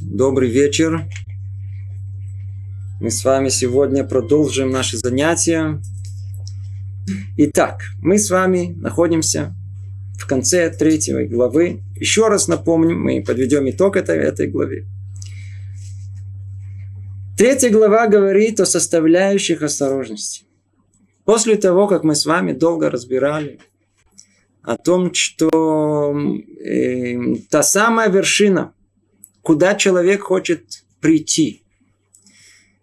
Добрый вечер. Мы с вами сегодня продолжим наши занятия. Итак, мы с вами находимся в конце третьей главы. Еще раз напомним, мы подведем итог этой, этой главе. Третья глава говорит о составляющих осторожности. После того, как мы с вами долго разбирали о том, что э, та самая вершина, куда человек хочет прийти,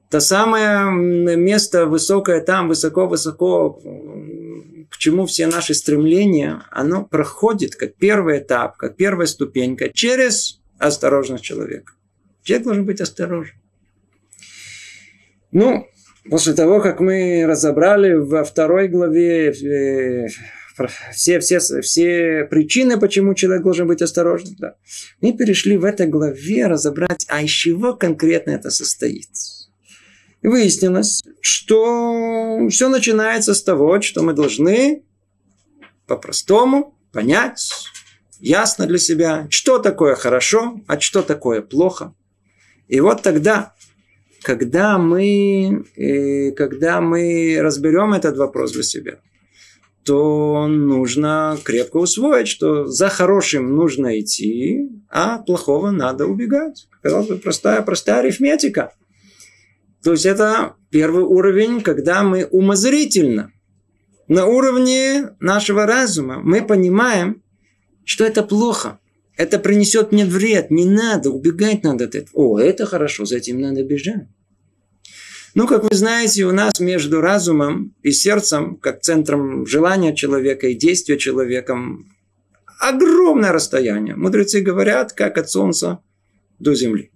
то самое место высокое там, высоко-высоко, к чему все наши стремления, оно проходит как первый этап, как первая ступенька через осторожность человека. Человек должен быть осторожен. Ну, после того, как мы разобрали во второй главе э, все, все, все причины, почему человек должен быть осторожным. Да. Мы перешли в этой главе разобрать, а из чего конкретно это состоит. И выяснилось, что все начинается с того, что мы должны по-простому понять, ясно для себя, что такое хорошо, а что такое плохо. И вот тогда, когда мы, э, когда мы разберем этот вопрос для себя, то нужно крепко усвоить, что за хорошим нужно идти, а плохого надо убегать. Казалось бы, простая, простая арифметика. То есть это первый уровень, когда мы умозрительно, на уровне нашего разума, мы понимаем, что это плохо. Это принесет мне вред. Не надо, убегать надо от этого. О, это хорошо, за этим надо бежать. Ну, как вы знаете, у нас между разумом и сердцем, как центром желания человека и действия человеком, огромное расстояние. Мудрецы говорят, как от Солнца до Земли.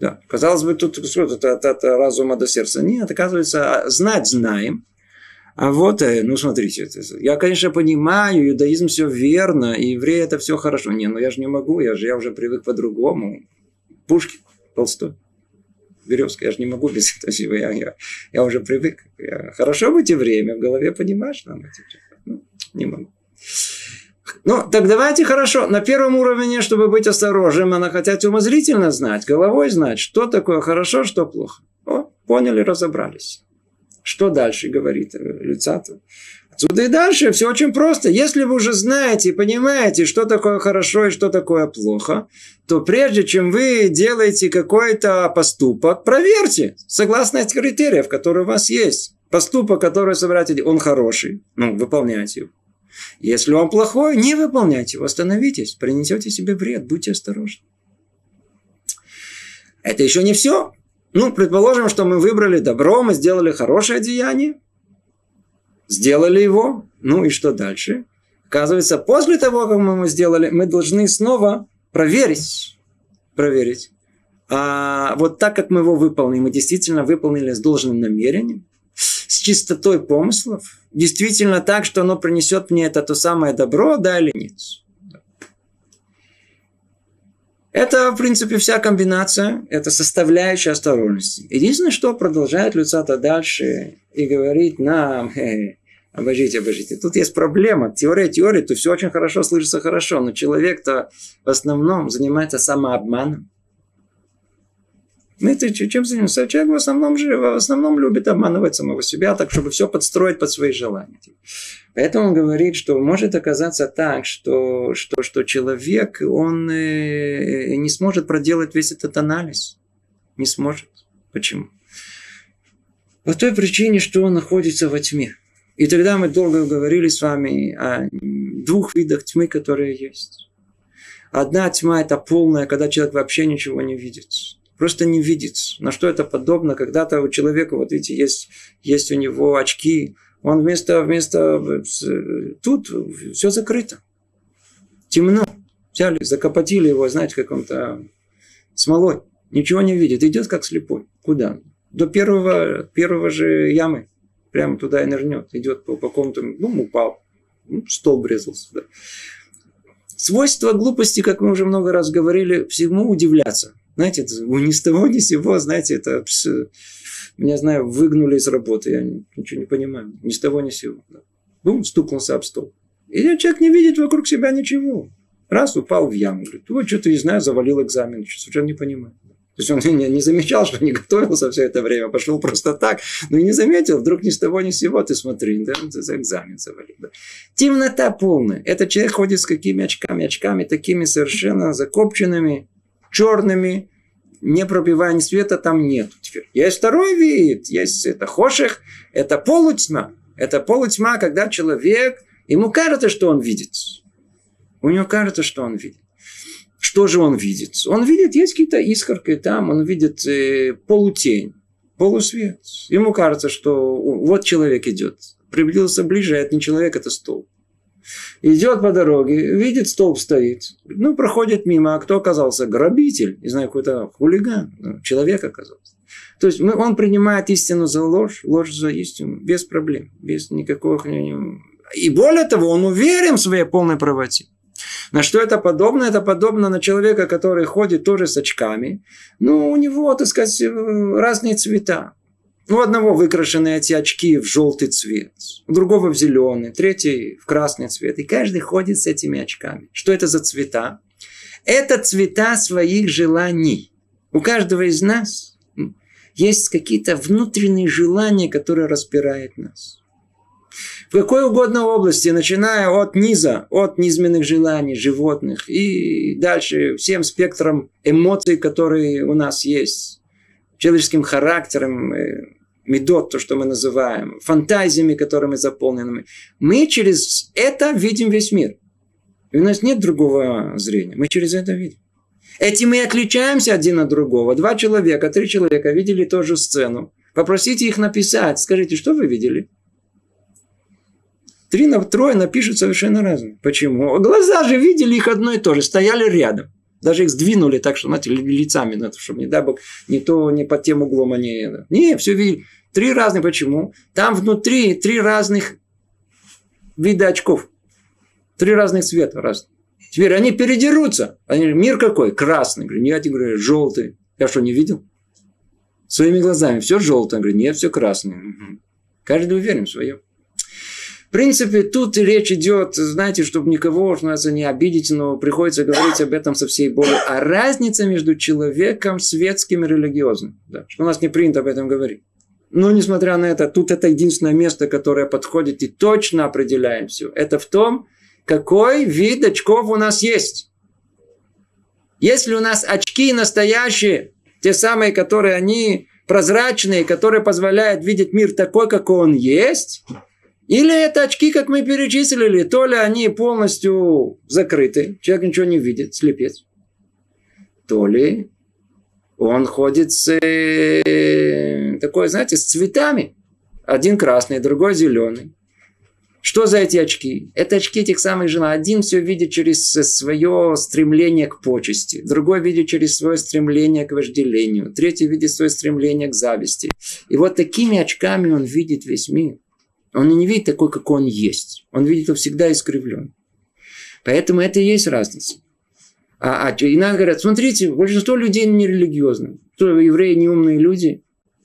Да. Казалось бы, тут от, от, от разума до сердца. Нет, оказывается, знать знаем. А вот, э, ну смотрите, я, конечно, понимаю, иудаизм все верно, и евреи это все хорошо. Не, ну я же не могу, я же я уже привык по-другому. Пушки, Толстой березка. Я же не могу без этого. Я, я, я уже привык. Я, хорошо быть и время в голове понимаешь. Надо, ну, не могу. Ну, так давайте хорошо. На первом уровне, чтобы быть осторожным, она хотят умозрительно знать, головой знать, что такое хорошо, что плохо. О, поняли, разобрались. Что дальше говорит Люцатов? Отсюда и дальше все очень просто. Если вы уже знаете и понимаете, что такое хорошо и что такое плохо, то прежде чем вы делаете какой-то поступок, проверьте, согласно этих критериев, которые у вас есть. Поступок, который собираете, он хороший, ну, выполняйте его. Если он плохой, не выполняйте его, остановитесь, принесете себе вред, будьте осторожны. Это еще не все. Ну, предположим, что мы выбрали добро, мы сделали хорошее деяние, Сделали его. Ну и что дальше? Оказывается, после того, как мы его сделали, мы должны снова проверить. Проверить. А вот так как мы его выполнили, мы действительно выполнили с должным намерением, с чистотой помыслов, действительно так, что оно принесет мне это то самое добро, да или нет. Это, в принципе, вся комбинация, это составляющая осторожности. Единственное, что продолжает Люцата дальше и говорит нам, хе, обождите, обождите, тут есть проблема. Теория теории, то все очень хорошо слышится хорошо, но человек-то в основном занимается самообманом. Знаете, чем занимается? Человек в основном, в основном любит обманывать самого себя, так, чтобы все подстроить под свои желания. Поэтому он говорит, что может оказаться так, что, что, что человек, он э, не сможет проделать весь этот анализ. Не сможет. Почему? По той причине, что он находится во тьме. И тогда мы долго говорили с вами о двух видах тьмы, которые есть. Одна тьма – это полная, когда человек вообще ничего не видит просто не видит. На что это подобно? Когда-то у человека, вот видите, есть, есть у него очки, он вместо, вместо тут все закрыто. Темно. Взяли, закопотили его, знаете, каком-то смолой. Ничего не видит. Идет как слепой. Куда? До первого, первого же ямы. Прямо туда и нырнет. Идет по, по какому-то, ну, упал. Ну, стол врезался. Да. Свойство глупости, как мы уже много раз говорили, всему удивляться. Знаете, это ни с того, ни с сего, знаете, это меня, знаю, выгнули из работы, я ничего не понимаю. Ни с того, ни с сего. Бум, стукнулся об стол. И человек не видит вокруг себя ничего. Раз упал в яму. Говорит, вот что-то не знаю, завалил экзамен. Совершенно не понимаю. То есть он не, не замечал, что не готовился все это время, пошел просто так, но и не заметил, вдруг ни с того ни с сего, ты смотри, да, за экзамен завалил. Да. Темнота полная. Этот человек ходит с какими очками? Очками такими совершенно закопченными, черными, не пробивая ни света там нет. Теперь есть второй вид, есть это хоших, это полутьма. Это полутьма, когда человек, ему кажется, что он видит. У него кажется, что он видит. Что же он видит? Он видит, есть какие-то искорки там, он видит э, полутень, полусвет. Ему кажется, что вот человек идет. Приблизился ближе, а это не человек, это столб. Идет по дороге, видит, столб стоит. Ну, проходит мимо, а кто оказался? Грабитель, не знаю, какой-то хулиган. Ну, человек оказался. То есть он принимает истину за ложь, ложь за истину, без проблем, без никакого... И более того, он уверен в своей полной правоте. На что это подобно? Это подобно на человека, который ходит тоже с очками. Ну, у него, так сказать, разные цвета. У одного выкрашены эти очки в желтый цвет, у другого в зеленый, третий в красный цвет. И каждый ходит с этими очками. Что это за цвета? Это цвета своих желаний. У каждого из нас есть какие-то внутренние желания, которые распирают нас в какой угодно области, начиная от низа, от низменных желаний животных и дальше всем спектром эмоций, которые у нас есть, человеческим характером, э, медот, то, что мы называем, фантазиями, которыми заполнены. Мы через это видим весь мир. И у нас нет другого зрения. Мы через это видим. Этим мы отличаемся один от другого. Два человека, три человека видели ту же сцену. Попросите их написать. Скажите, что вы видели? Три на трое напишут совершенно разные. Почему? Глаза же видели их одно и то же, стояли рядом. Даже их сдвинули так, что, знаете, лицами, надо, чтобы, не дай бог, не то, не под тем углом они... Не, все видели. Три разные. Почему? Там внутри три разных вида очков. Три разных цвета разных. Теперь они передерутся. Они, мир какой? Красный. Говорю, я говорю, желтый. Я что, не видел? Своими глазами. Все желтое. Говорю, нет, все красное. Угу. Каждый уверен в своем принципе, тут речь идет, знаете, чтобы никого, что нас не обидеть, но приходится говорить об этом со всей болью. А разница между человеком светским и религиозным. Да, что у нас не принято об этом говорить. Но, несмотря на это, тут это единственное место, которое подходит и точно определяем все. Это в том, какой вид очков у нас есть. Если у нас очки настоящие, те самые, которые они прозрачные, которые позволяют видеть мир такой, какой он есть, или это очки, как мы перечислили, то ли они полностью закрыты, человек ничего не видит, слепец, то ли он ходит с э, такой, знаете, с цветами. Один красный, другой зеленый. Что за эти очки? Это очки этих самых жен. Один все видит через свое стремление к почести, другой видит через свое стремление к вожделению, третий видит свое стремление к зависти. И вот такими очками он видит весь мир. Он не видит такой, какой он есть. Он видит его всегда искривлен. Поэтому это и есть разница. А, а иногда говорят, смотрите, большинство людей нерелигиозны. Что, евреи не умные люди?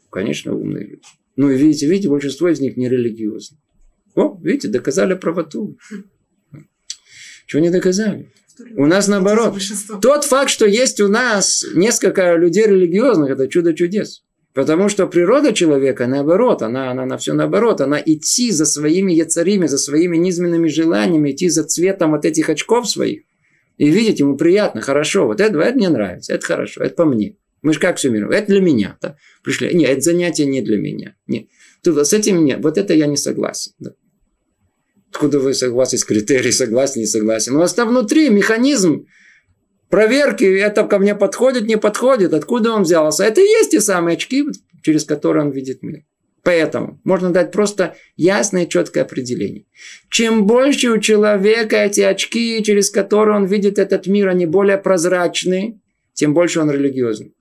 Конечно, умные люди. Ну, и видите, видите, большинство из них нерелигиозны. О, видите, доказали правоту. Чего не доказали? У нас наоборот. Тот факт, что есть у нас несколько людей религиозных, это чудо чудес. Потому что природа человека, наоборот, она, она на все наоборот. Она идти за своими яцарими, за своими низменными желаниями, идти за цветом вот этих очков своих. И видеть ему приятно, хорошо. Вот это, это мне нравится, это хорошо, это по мне. Мы же как мир? Это для меня. Да? Пришли. Нет, это занятие не для меня. Нет. Тут с этим нет. Вот это я не согласен. Да. Откуда вы согласны с критерией, согласен, не согласен? У вас там внутри механизм проверки, это ко мне подходит, не подходит, откуда он взялся. Это и есть те самые очки, через которые он видит мир. Поэтому можно дать просто ясное четкое определение. Чем больше у человека эти очки, через которые он видит этот мир, они более прозрачные, тем больше он религиозный.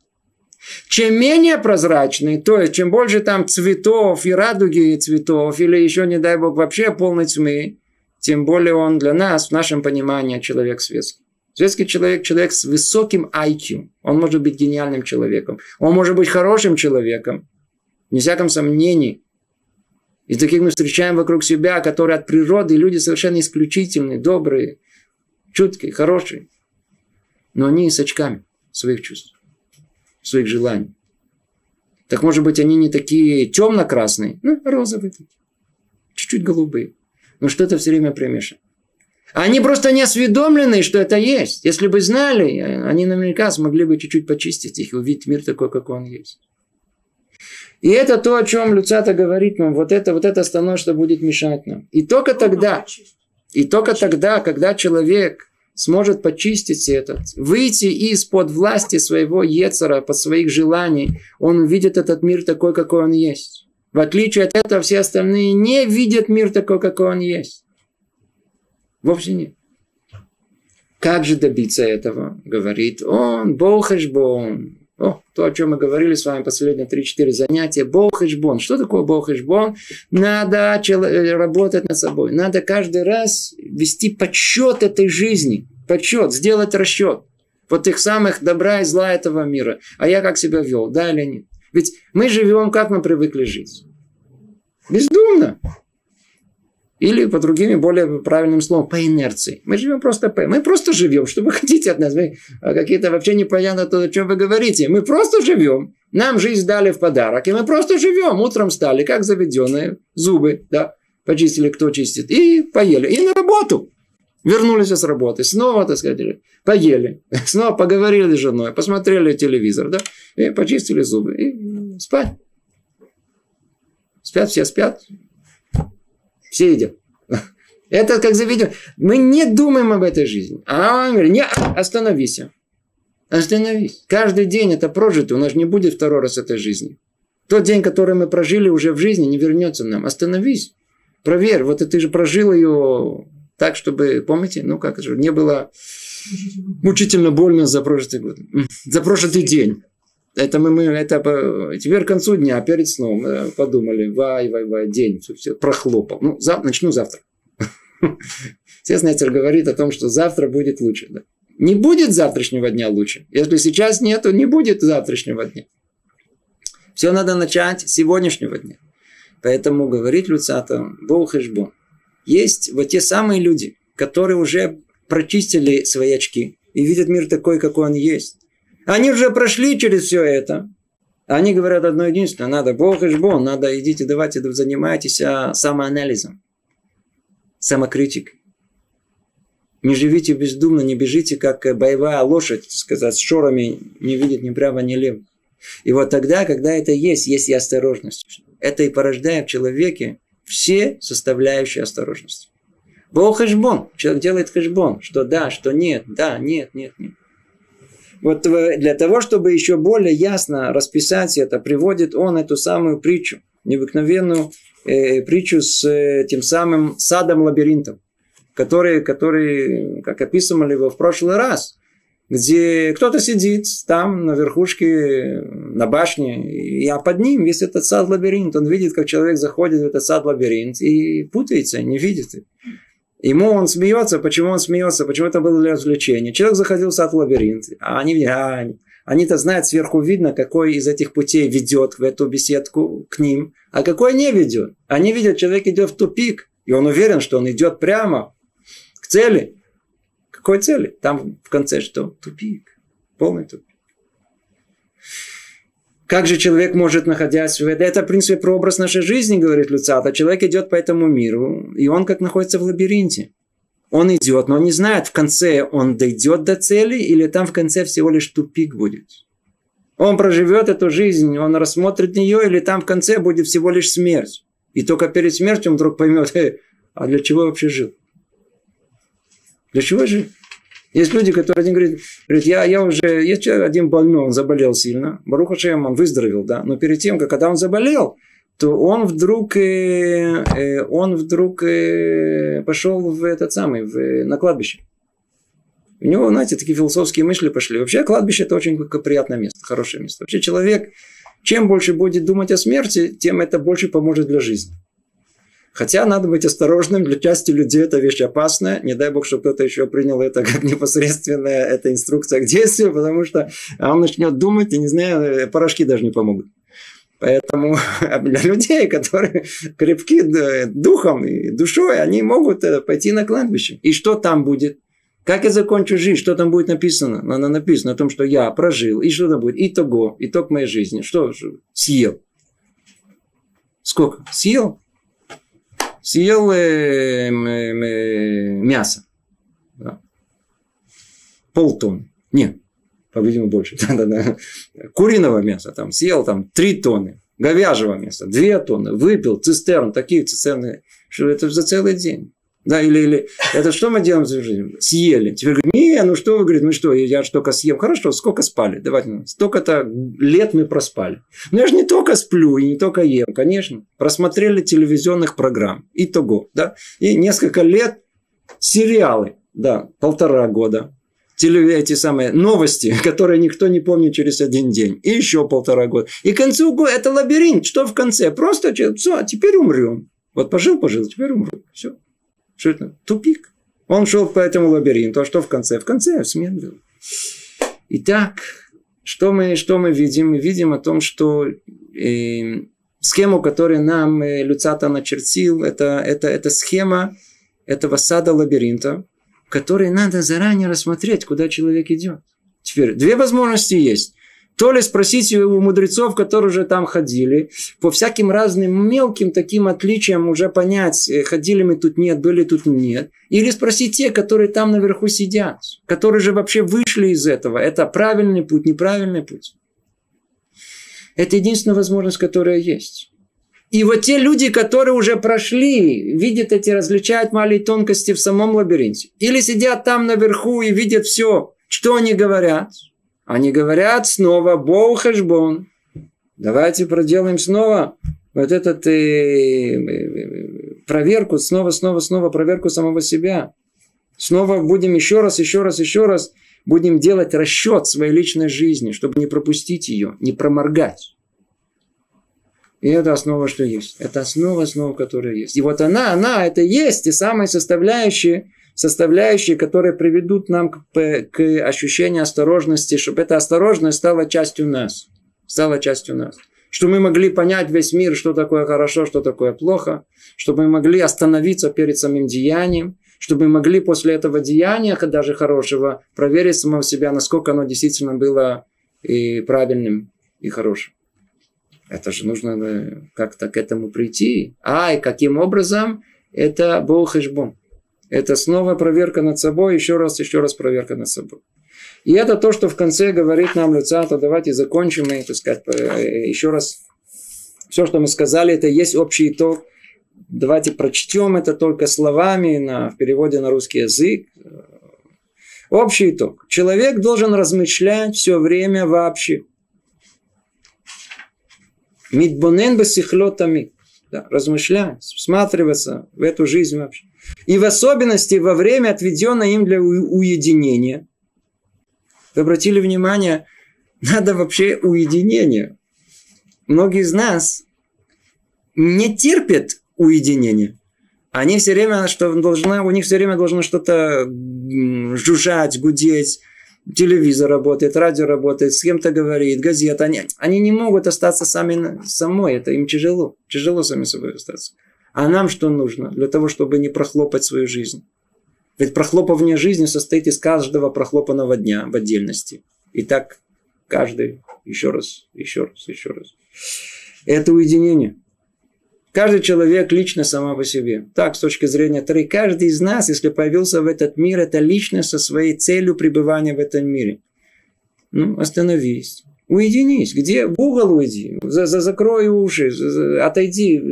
Чем менее прозрачный, то есть чем больше там цветов и радуги цветов, или еще, не дай бог, вообще полной тьмы, тем более он для нас, в нашем понимании, человек светский. Светский человек – человек с высоким IQ. Он может быть гениальным человеком. Он может быть хорошим человеком. Не всяком сомнении. И таких мы встречаем вокруг себя, которые от природы люди совершенно исключительные, добрые. чуткий, хороший. Но они с очками своих чувств, своих желаний. Так может быть, они не такие темно-красные, ну, розовые чуть-чуть голубые. Но что-то все время примешано. Они просто не осведомлены, что это есть. Если бы знали, они наверняка смогли бы чуть-чуть почистить их и увидеть мир такой, какой он есть. И это то, о чем Люцата говорит нам. Вот это, вот это основное, что будет мешать нам. И только тогда, и только тогда, когда человек сможет почистить это, выйти из-под власти своего Ецера, под своих желаний, он увидит этот мир такой, какой он есть. В отличие от этого, все остальные не видят мир такой, какой он есть. Вовсе нет. Как же добиться этого? Говорит он, Бохешбон. О, то, о чем мы говорили с вами последние 3-4 занятия. Бохешбон. Что такое Бохешбон? Надо работать над собой. Надо каждый раз вести подсчет этой жизни. Подсчет, сделать расчет. Вот их самых добра и зла этого мира. А я как себя вел, да или нет? Ведь мы живем, как мы привыкли жить. Бездумно. Или по другими более правильным словам, по инерции. Мы живем просто по... Мы просто живем. Что вы хотите от нас? Вы а, какие-то вообще непонятно то, о чем вы говорите. Мы просто живем. Нам жизнь дали в подарок. И мы просто живем. Утром стали, как заведенные. Зубы, да. Почистили, кто чистит. И поели. И на работу. Вернулись с работы. Снова, так сказать, поели. Снова поговорили с женой. Посмотрели телевизор, да. И почистили зубы. И спать. Спят, все спят. Все едят. Это как заведем. Мы не думаем об этой жизни. А он говорит, не, остановись. Остановись. Каждый день это прожито. У нас не будет второй раз этой жизни. Тот день, который мы прожили уже в жизни, не вернется нам. Остановись. Проверь. Вот ты же прожил ее так, чтобы, помните, ну как же, не было мучительно больно за прошлый год. За прошлый день. Это мы, мы это теперь к концу дня, перед сном э, подумали, вай, вай, вай, день, все, все прохлопал. Ну, зав, начну завтра. Естественно, говорит о том, что завтра будет лучше. Да? Не будет завтрашнего дня лучше. Если сейчас нет, то не будет завтрашнего дня. Все надо начать с сегодняшнего дня. Поэтому говорит Люцата, Бог Хешбон. Есть вот те самые люди, которые уже прочистили свои очки и видят мир такой, какой он есть. Они уже прошли через все это. Они говорят одно единственное. Надо Бог и жбон. Надо идите, давайте занимайтесь а, самоанализом. Самокритикой. Не живите бездумно, не бежите, как боевая лошадь, сказать, с шорами, не видит ни прямо, ни лево. И вот тогда, когда это есть, есть и осторожность. Это и порождает в человеке все составляющие осторожности. Бог хэшбон. Человек делает хэшбон. Что да, что нет, да, нет, нет, нет. Вот для того, чтобы еще более ясно расписать это, приводит он эту самую притчу, необыкновенную э, притчу с э, тем самым садом-лабиринтом, который, который, как описывали его в прошлый раз, где кто-то сидит там на верхушке, на башне, и, а под ним весь этот сад-лабиринт. Он видит, как человек заходит в этот сад-лабиринт и путается, не видит. Ему он смеется. Почему он смеется? Почему это было для развлечения? Человек заходил в сад лабиринт, а они, а, они-то знают, сверху видно, какой из этих путей ведет в эту беседку к ним, а какой не ведет. Они видят, человек идет в тупик, и он уверен, что он идет прямо к цели. Какой цели? Там в конце что? Тупик. Полный тупик. Как же человек может, находясь в этом? Это, в принципе, прообраз нашей жизни, говорит Люцата. Человек идет по этому миру, и он как находится в лабиринте. Он идет, но он не знает, в конце он дойдет до цели, или там в конце всего лишь тупик будет. Он проживет эту жизнь, он рассмотрит ее, или там в конце будет всего лишь смерть. И только перед смертью он вдруг поймет, э, а для чего я вообще жил? Для чего жил? Есть люди, которые один говорит, говорит я, я уже, есть человек один больной, он заболел сильно, Баруха Шем, он выздоровел, да, но перед тем, как когда он заболел, то он вдруг, э, э, он вдруг э, пошел в этот самый, в, на кладбище. У него, знаете, такие философские мысли пошли. Вообще кладбище это очень приятное место, хорошее место. Вообще человек, чем больше будет думать о смерти, тем это больше поможет для жизни. Хотя надо быть осторожным, для части людей это вещь опасная. Не дай бог, чтобы кто-то еще принял это как непосредственная эта инструкция к действию, потому что он начнет думать, и не знаю, порошки даже не помогут. Поэтому для людей, которые крепки духом и душой, они могут э, пойти на кладбище. И что там будет? Как я закончу жизнь? Что там будет написано? Она написано о том, что я прожил. И что там будет? Итого. Итог моей жизни. Что? Съел. Сколько? Съел? Съел э, мясо. Да. Полтонны. Нет. По-видимому, больше. Куриного мяса там съел там три тонны. Говяжьего мяса две тонны. Выпил цистерн. Такие цистерны. Что это за целый день. Да, или, или это что мы делаем в жизни? Съели. Теперь говорит, не, ну что вы, говорит, ну что, я же только съем. Хорошо, сколько спали? Давайте, ну, столько-то лет мы проспали. Но я же не только сплю и не только ем, конечно. Просмотрели телевизионных программ. И того, да. И несколько лет сериалы, да, полтора года. Теле, эти самые новости, которые никто не помнит через один день. И еще полтора года. И к концу года это лабиринт. Что в конце? Просто все, а теперь умрем. Вот пожил, пожил, теперь умру. Все. Что это? Тупик. Он шел по этому лабиринту. А что в конце? В конце смерть был. Итак, что мы, что мы видим? Мы видим о том, что э, схему, которую нам э, Люцата начертил, это, это, это схема этого сада лабиринта, который надо заранее рассмотреть, куда человек идет. Теперь две возможности есть. То ли спросить у мудрецов, которые уже там ходили, по всяким разным мелким таким отличиям уже понять, э, ходили мы тут нет, были тут нет. Или спросить те, которые там наверху сидят, которые же вообще вышли из этого. Это правильный путь, неправильный путь. Это единственная возможность, которая есть. И вот те люди, которые уже прошли, видят эти, различают маленькие тонкости в самом лабиринте. Или сидят там наверху и видят все, что они говорят – они говорят снова Боу Хэшбон. Давайте проделаем снова вот этот э, э, проверку, снова, снова, снова проверку самого себя. Снова будем еще раз, еще раз, еще раз будем делать расчет своей личной жизни, чтобы не пропустить ее, не проморгать. И это основа, что есть. Это основа, основа, которая есть. И вот она, она, это есть те самые составляющие, составляющие, которые приведут нам к, к ощущению осторожности, чтобы эта осторожность стала частью нас. Стала частью нас. Чтобы мы могли понять весь мир, что такое хорошо, что такое плохо. Чтобы мы могли остановиться перед самим деянием. Чтобы мы могли после этого деяния, даже хорошего, проверить самого себя, насколько оно действительно было и правильным, и хорошим. Это же нужно э, как-то к этому прийти. А, и каким образом? Это Бог Ишбон. Это снова проверка над собой, еще раз, еще раз проверка над собой. И это то, что в конце говорит нам Люцата. Давайте закончим и, так сказать, э, еще раз. Все, что мы сказали, это есть общий итог. Давайте прочтем это только словами на, в переводе на русский язык. Общий итог. Человек должен размышлять все время вообще. Мидбонен басихлотами. Да, размышлять, всматриваться в эту жизнь вообще. И в особенности во время, отведенное им для уединения. Вы обратили внимание, надо вообще уединение. Многие из нас не терпят уединения. Они все время, что должны, у них все время должно что-то жужжать, гудеть, телевизор работает, радио работает, с кем-то говорит, газета. Они, они не могут остаться сами самой, это им тяжело. Тяжело сами собой остаться. А нам что нужно для того, чтобы не прохлопать свою жизнь? Ведь прохлопывание жизни состоит из каждого прохлопанного дня в отдельности. И так каждый, еще раз, еще раз, еще раз. Это уединение. Каждый человек лично сама по себе. Так, с точки зрения Тары, каждый из нас, если появился в этот мир, это личность со своей целью пребывания в этом мире. Ну, остановись. Уединись. Где? В угол уйди. За, за, закрой уши. За, за, отойди.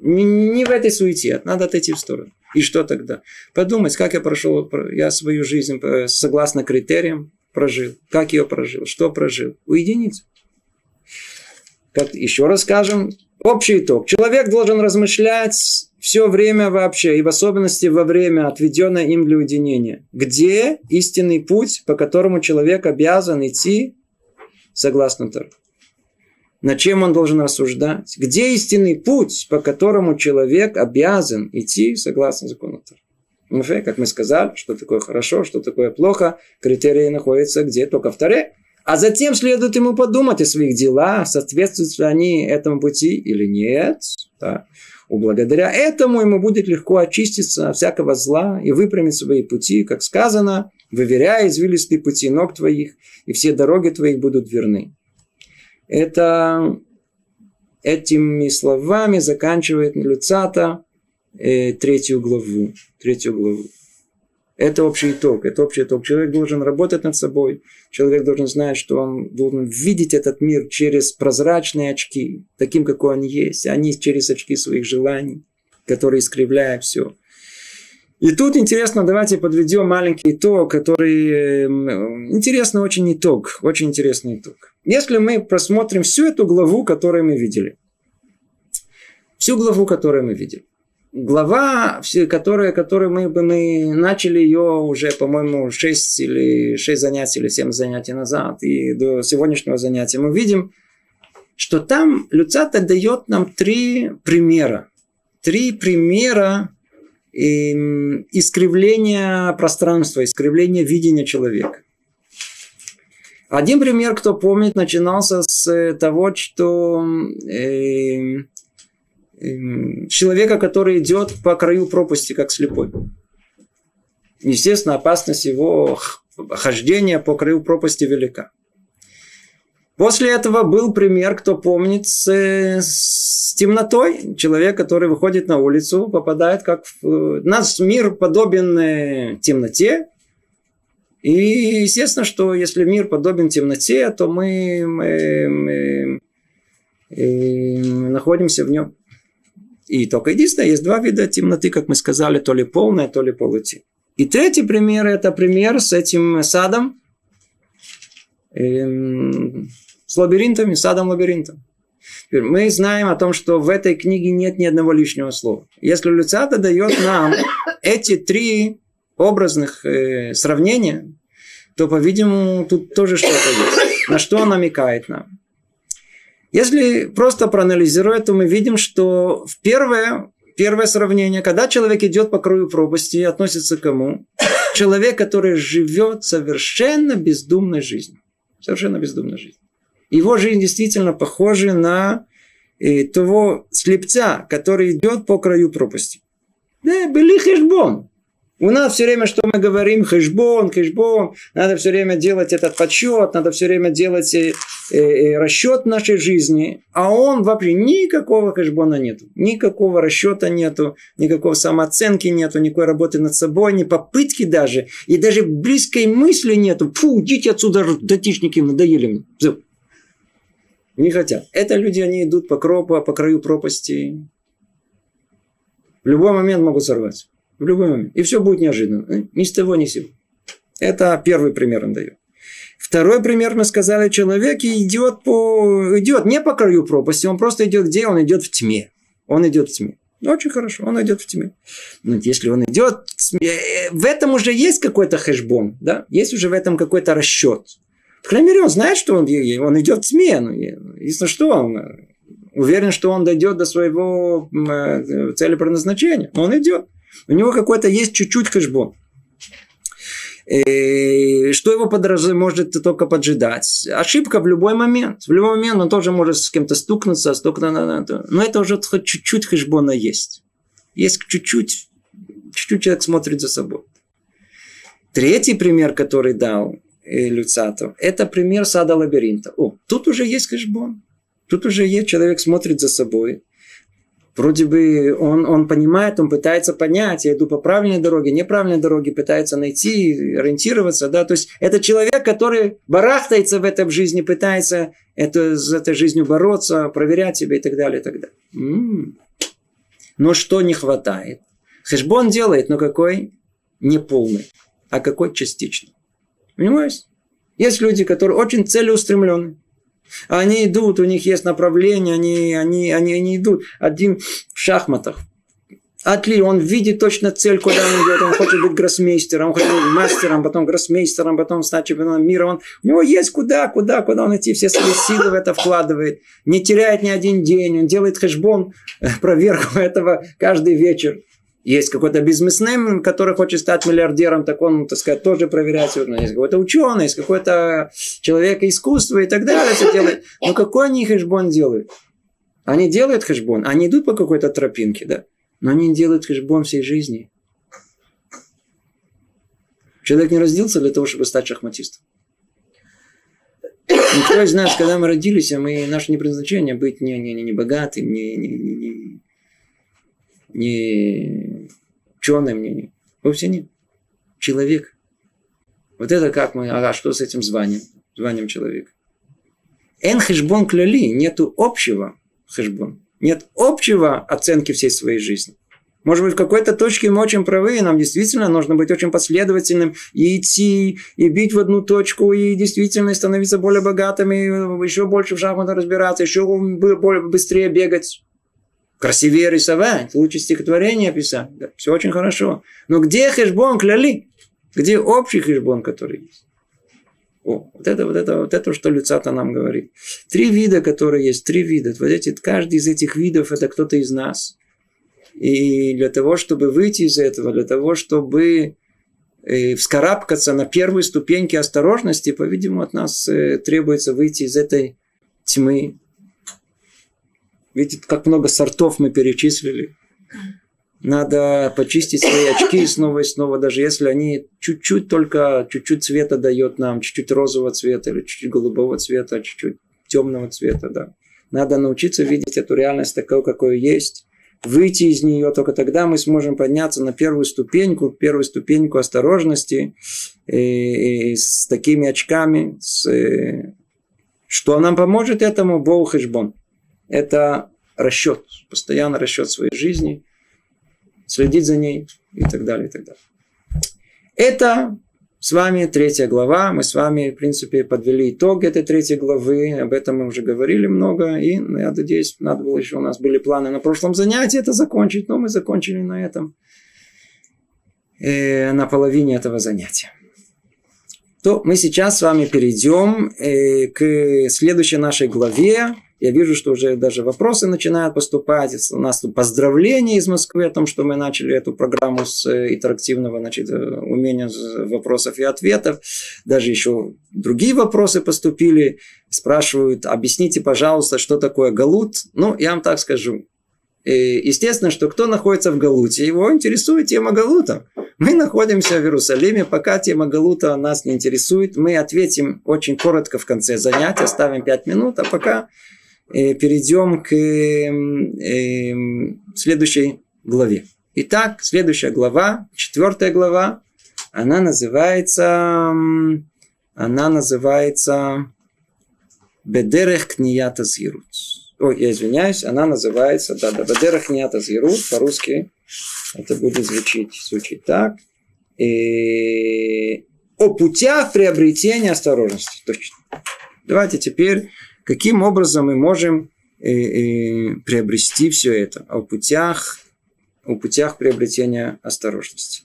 Не, не в этой суете. Надо отойти в сторону. И что тогда? Подумать, как я прошел, я свою жизнь э, согласно критериям прожил. Как ее прожил? Что прожил? Уединиться. Как, еще раз скажем, общий итог. Человек должен размышлять все время вообще, и в особенности во время, отведенное им для уединения. Где истинный путь, по которому человек обязан идти согласно Тору? Над чем он должен рассуждать? Где истинный путь, по которому человек обязан идти согласно закону Торы? Ну, как мы сказали, что такое хорошо, что такое плохо, критерии находятся где? Только в Торе. А затем следует ему подумать о своих делах, соответствуют ли они этому пути или нет. Да. Благодаря этому ему будет легко очиститься от всякого зла и выпрямить свои пути, как сказано, выверяя извилистые пути ног твоих, и все дороги твоих будут верны. Это этими словами заканчивает Люцата э, третью главу. Третью главу. Это общий итог. Это общий итог. Человек должен работать над собой. Человек должен знать, что он должен видеть этот мир через прозрачные очки, таким, какой он есть, а не через очки своих желаний, которые искривляют все. И тут интересно, давайте подведем маленький итог, который... Эм, интересный очень итог. Очень интересный итог. Если мы просмотрим всю эту главу, которую мы видели. Всю главу, которую мы видели глава, которая, которую мы, мы начали ее уже, по-моему, 6 или 6 занятий или 7 занятий назад, и до сегодняшнего занятия, мы видим, что там Люцата дает нам три примера. Три примера эм, искривления пространства, искривления видения человека. Один пример, кто помнит, начинался с того, что э, человека, который идет по краю пропасти, как слепой. Естественно, опасность его хождения по краю пропасти велика. После этого был пример, кто помнит, с, с темнотой. Человек, который выходит на улицу, попадает как... В... Наш мир подобен э, темноте. И естественно, что если мир подобен темноте, то мы, мы, мы, мы находимся в нем. И только единственное, есть два вида темноты, как мы сказали, то ли полная, то ли полутень. И третий пример, это пример с этим садом, эм, с лабиринтами, садом лабиринтом. Мы знаем о том, что в этой книге нет ни одного лишнего слова. Если Люцата дает нам эти три образных э, сравнения, то, по-видимому, тут тоже что-то есть. На что он намекает нам? Если просто проанализировать, то мы видим, что в первое, первое сравнение, когда человек идет по краю пропасти, относится к кому? Человек, который живет совершенно бездумной жизнью. Совершенно бездумной жизнью. Его жизнь действительно похожа на э, того слепца, который идет по краю пропасти. Да, были хешбон. У нас все время, что мы говорим, хэшбон, хэшбон, надо все время делать этот подсчет, надо все время делать э, э, расчет нашей жизни, а он вообще никакого хэшбона нету, никакого расчета нету, никакого самооценки нету, никакой работы над собой, ни попытки даже, и даже близкой мысли нету. Фу, идите отсюда, датишники, надоели мне. Не хотят. Это люди, они идут по кропу, по краю пропасти. В любой момент могут сорваться. В любой момент. И все будет неожиданно. Э, ни с того, ни с сего. Это первый пример он дает. Второй пример мы сказали, человек идет, по, идет не по краю пропасти, он просто идет где? Он идет в тьме. Он идет в тьме. Очень хорошо, он идет в тьме. Но если он идет, э, в этом уже есть какой-то хэшбон, да? Есть уже в этом какой-то расчет. По крайней мере, он знает, что он, он идет в тьме. Ну, если что, он э, уверен, что он дойдет до своего цели предназначения. Он идет. У него какой-то есть чуть-чуть хэшбон. И что его подраз... может только поджидать? Ошибка в любой момент. В любой момент он тоже может с кем-то стукнуться, стукнуться. Но это уже чуть-чуть хэшбона есть. Есть чуть-чуть. Чуть-чуть человек смотрит за собой. Третий пример, который дал э, Люцатов, это пример сада лабиринта. О, тут уже есть хэшбон. Тут уже есть, человек смотрит за собой вроде бы он, он понимает, он пытается понять, я иду по правильной дороге, неправильной дороге, пытается найти, ориентироваться, да, то есть это человек, который барахтается в этой жизни, пытается это, с этой жизнью бороться, проверять себя и так далее, и так далее. М-м-м. Но что не хватает? Хэшбон делает, но какой? Не полный, а какой частичный. Понимаете? Есть люди, которые очень целеустремленные. Они идут, у них есть направление, они, они, они, они идут. Один в шахматах. Атли, он видит точно цель, куда он идет. Он хочет быть гроссмейстером, он хочет быть мастером, потом гроссмейстером, потом стать чемпионом мира. Он, у него есть куда, куда, куда он идти, все свои силы в это вкладывает. Не теряет ни один день. Он делает хэшбон, э, проверку этого каждый вечер есть какой-то бизнесмен, который хочет стать миллиардером, так он, так сказать, тоже проверяет. Есть какой-то ученый, есть какой-то человек искусства и так далее. Все делает. Но какой они хэшбон делают? Они делают хэшбон, они идут по какой-то тропинке, да? Но они делают хэшбон всей жизни. Человек не родился для того, чтобы стать шахматистом. Никто из нас, когда мы родились, мы, наше непредназначение быть не, не, не, не богатым, не, не, не, не, не, не. Вовсе нет. Человек. Вот это как мы, ага, что с этим званием? Званием человека. Эн хэшбон кляли, нету общего хэшбон. Нет общего оценки всей своей жизни. Может быть, в какой-то точке мы очень правы, и нам действительно нужно быть очень последовательным и идти, и бить в одну точку, и действительно становиться более богатыми, еще больше в шахматах разбираться, еще более быстрее бегать, красивее рисовать, лучше стихотворение писать. Да, все очень хорошо. Но где хэшбон кляли? Где общий хэшбон, который есть? О, вот это, вот это, вот это, что Люцата нам говорит. Три вида, которые есть, три вида. Вот эти, каждый из этих видов это кто-то из нас. И для того, чтобы выйти из этого, для того, чтобы э, вскарабкаться на первой ступеньке осторожности, по-видимому, от нас э, требуется выйти из этой тьмы. Видите, как много сортов мы перечислили. Надо почистить свои очки снова и снова, даже если они чуть-чуть только, чуть-чуть цвета дает нам, чуть-чуть розового цвета или чуть-чуть голубого цвета, чуть-чуть темного цвета, да. Надо научиться видеть эту реальность такой, какой есть, выйти из нее, только тогда мы сможем подняться на первую ступеньку, первую ступеньку осторожности и, и с такими очками, с, что нам поможет этому Бог Хешбон. Это расчет, постоянно расчет своей жизни, следить за ней и так далее, и так далее. Это с вами третья глава. Мы с вами, в принципе, подвели итог этой третьей главы. Об этом мы уже говорили много. И, я надеюсь, надо было еще, у нас были планы на прошлом занятии это закончить, но мы закончили на этом, э, на половине этого занятия. То мы сейчас с вами перейдем э, к следующей нашей главе, я вижу, что уже даже вопросы начинают поступать. У нас тут поздравления из Москвы о том, что мы начали эту программу с э, интерактивного значит, э, умения вопросов и ответов. Даже еще другие вопросы поступили. Спрашивают, объясните, пожалуйста, что такое галут. Ну, я вам так скажу. Естественно, что кто находится в Галуте, его интересует тема Галута. Мы находимся в Иерусалиме, пока тема Галута нас не интересует. Мы ответим очень коротко в конце занятия, оставим 5 минут, а пока перейдем к эм, следующей главе. Итак, следующая глава, четвертая глава, она называется, она называется Бедерех Книята Зирут. Ой, я извиняюсь, она называется, да, да, Бедерех Книята Зирут, по-русски это будет звучить, звучить так. И... Э, о путях приобретения осторожности. Точно. Давайте теперь Каким образом мы можем э, э, приобрести все это? О путях, о путях приобретения осторожности.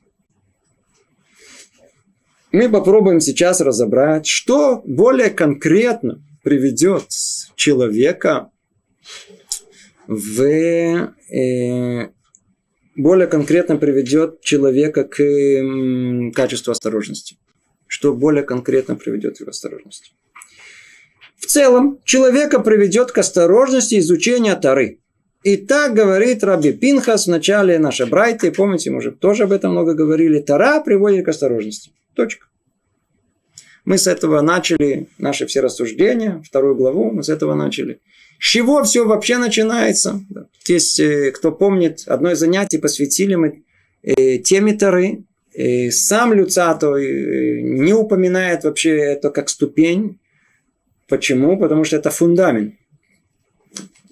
Мы попробуем сейчас разобрать, что более конкретно приведет человека в э, более конкретно приведет человека к э, качеству осторожности. Что более конкретно приведет его осторожности. В целом, человека приведет к осторожности изучения Тары. И так говорит Раби Пинхас в начале нашей брайты. Помните, мы уже тоже об этом много говорили. Тара приводит к осторожности. Точка. Мы с этого начали наши все рассуждения, вторую главу мы с этого начали. С чего все вообще начинается? Здесь, э, кто помнит, одно из занятий посвятили мы э, теме Тары. И сам Люцато э, не упоминает вообще это как ступень, Почему? Потому что это фундамент.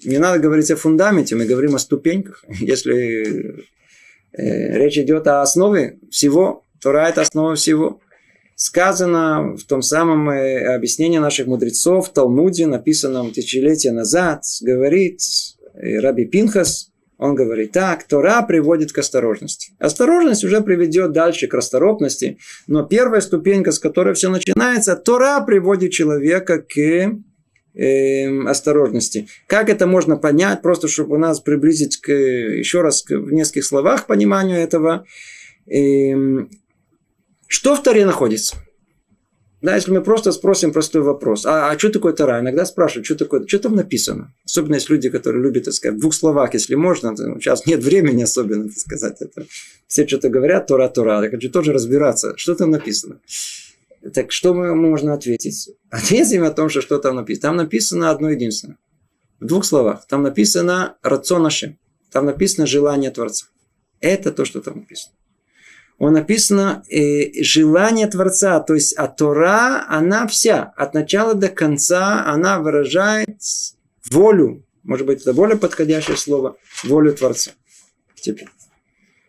Не надо говорить о фундаменте, мы говорим о ступеньках. Если э, речь идет о основе всего, Тора – это основа всего. Сказано в том самом э, объяснении наших мудрецов в Талмуде, написанном тысячелетия назад, говорит э, Раби Пинхас, он говорит так, Тора приводит к осторожности. Осторожность уже приведет дальше к расторопности, но первая ступенька, с которой все начинается, Тора приводит человека к э, осторожности. Как это можно понять, просто чтобы у нас приблизить к, еще раз к, в нескольких словах пониманию этого. Э, что в Торе находится? Да, если мы просто спросим простой вопрос, а, а что такое Тара? Иногда спрашивают, что такое, что там написано? Особенно есть люди, которые любят, так сказать, в двух словах, если можно. Сейчас нет времени особенно, так сказать. Это. Все что-то говорят, Тора, Тора. Я хочу тоже разбираться, что там написано. Так что мы, можно ответить? Ответим о том, что, что там написано. Там написано одно единственное. В двух словах. Там написано «рацонашем». Там написано «желание Творца». Это то, что там написано он написано э, желание Творца, то есть а Тора, она вся, от начала до конца, она выражает волю, может быть, это более подходящее слово, волю Творца. Теперь.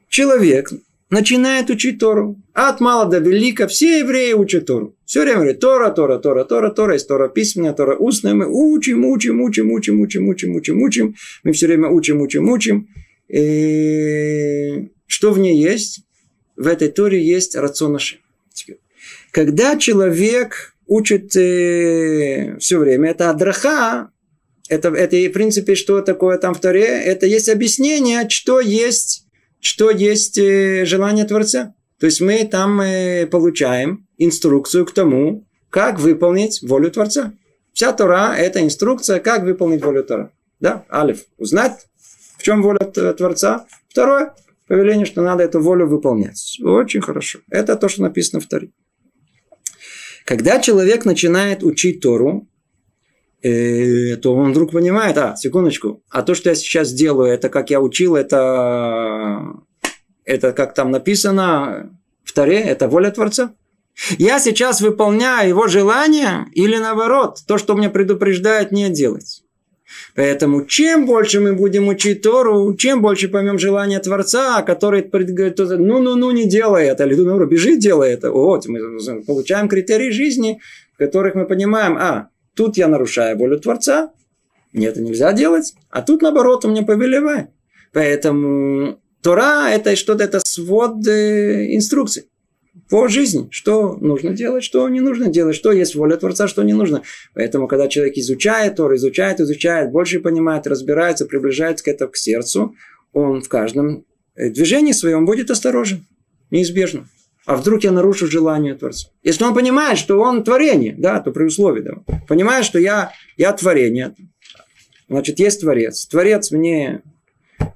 Человек начинает учить Тору. От мала до велика все евреи учат Тору. Все время говорят, Тора, Тора, Тора, Тора, Тора, есть Тора письменная, Тора устная. Мы учим, учим, учим, учим, учим, учим, учим, учим. Мы все время учим, учим, учим. И что в ней есть? В этой Торе есть рационаши. Когда человек учит э, все время, это адраха, это, это в принципе, что такое там в Торе, это есть объяснение, что есть, что есть э, желание Творца. То есть мы там э, получаем инструкцию к тому, как выполнить волю Творца. Вся Тора – это инструкция, как выполнить волю Тора. Да, Алиф. Узнать, в чем воля Творца. Второе повеление, что надо эту волю выполнять. Очень хорошо. Это то, что написано в Торе. Когда человек начинает учить Тору, э, то он вдруг понимает, а, секундочку, а то, что я сейчас делаю, это как я учил, это, это как там написано в Торе, это воля Творца. Я сейчас выполняю его желание или наоборот, то, что мне предупреждает не делать. Поэтому чем больше мы будем учить Тору, чем больше поймем желание Творца, который говорит, ну-ну-ну, не делай это, или ну, бежи, делай это. Вот, мы получаем критерии жизни, в которых мы понимаем, а, тут я нарушаю волю Творца, мне это нельзя делать, а тут, наоборот, он мне повелевает. Поэтому Тора – это что-то, это свод э, инструкций по жизни, что нужно делать, что не нужно делать, что есть воля Творца, что не нужно. Поэтому, когда человек изучает Тор, изучает, изучает, больше понимает, разбирается, приближается к этому к сердцу, он в каждом э, движении своем будет осторожен, неизбежно. А вдруг я нарушу желание Творца? Если он понимает, что он творение, да, то при условии, да, понимает, что я, я творение, значит, есть Творец. Творец мне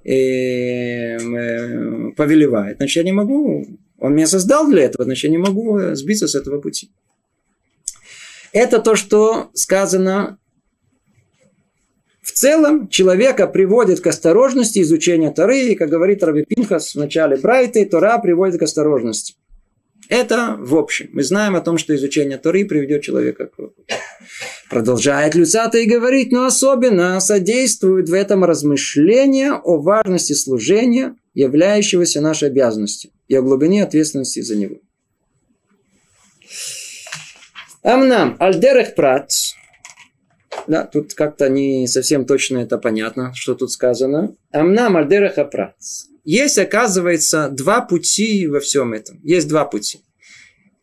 э, э, повелевает, значит, я не могу он меня создал для этого, значит, я не могу э, сбиться с этого пути. Это то, что сказано в целом человека приводит к осторожности изучения Торы, и, как говорит Раби Пинхас в начале Брайты, Тора приводит к осторожности. Это в общем. Мы знаем о том, что изучение Торы приведет человека к Продолжает Люцата и говорит, но особенно содействует в этом размышление о важности служения, являющегося нашей обязанностью, и о глубине ответственности за него. Амнам, альдерех прат. Да, тут как-то не совсем точно это понятно, что тут сказано. Амнам, альдерех прат. Есть, оказывается, два пути во всем этом. Есть два пути.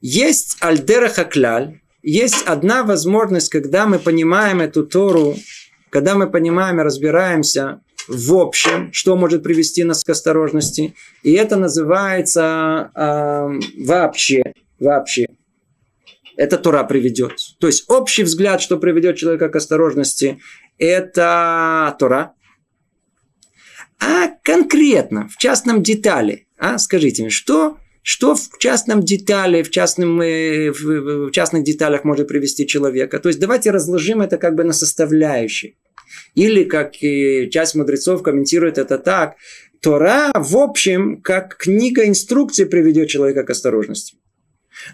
Есть альдереха кляль, есть одна возможность, когда мы понимаем эту Тору, когда мы понимаем и разбираемся в общем, что может привести нас к осторожности. И это называется э, вообще, вообще. Это Тора приведет. То есть общий взгляд, что приведет человека к осторожности, это Тора. А конкретно, в частном детали, а, скажите мне, что что в частном детале, в, частном, э, в частных деталях может привести человека. То есть давайте разложим это как бы на составляющие. Или, как и часть мудрецов комментирует это так, Тора, в общем, как книга инструкции приведет человека к осторожности.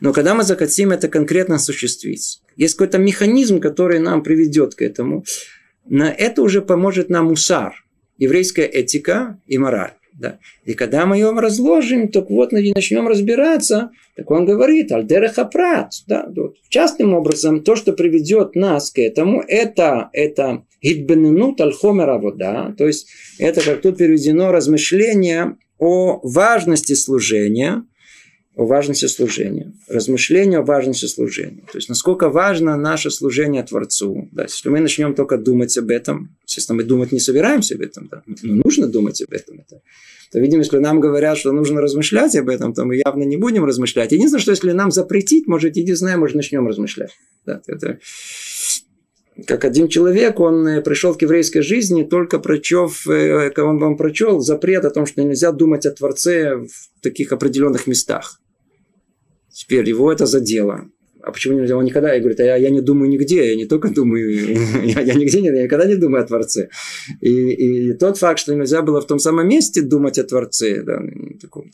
Но когда мы захотим это конкретно осуществить, есть какой-то механизм, который нам приведет к этому, на это уже поможет нам мусар, еврейская этика и мораль. Да. И когда мы ее разложим, то вот начнем разбираться, так он говорит, альдереха прат. Да, вот. Частным образом, то, что приведет нас к этому, это, это гидбененут альхомера вода, то есть это, как тут переведено, размышление о важности служения, о важности служения, размышление о важности служения. То есть, насколько важно наше служение Творцу. Да, если мы начнем только думать об этом, Естественно, мы думать не собираемся об этом, да. но нужно думать об этом. Это, то, видимо, если нам говорят, что нужно размышлять об этом, то мы явно не будем размышлять. Единственное, что если нам запретить, может, знаю, может, начнем размышлять. Да, это, как один человек, он э, пришел к еврейской жизни, только прочев, э, он вам прочел запрет о том, что нельзя думать о Творце в таких определенных местах. Теперь его это задело. А почему? Он никогда, я говорю, я, я не думаю нигде, я не только думаю, я, я нигде не, я никогда не думаю о Творце. И, и тот факт, что нельзя было в том самом месте думать о Творце, да, таком,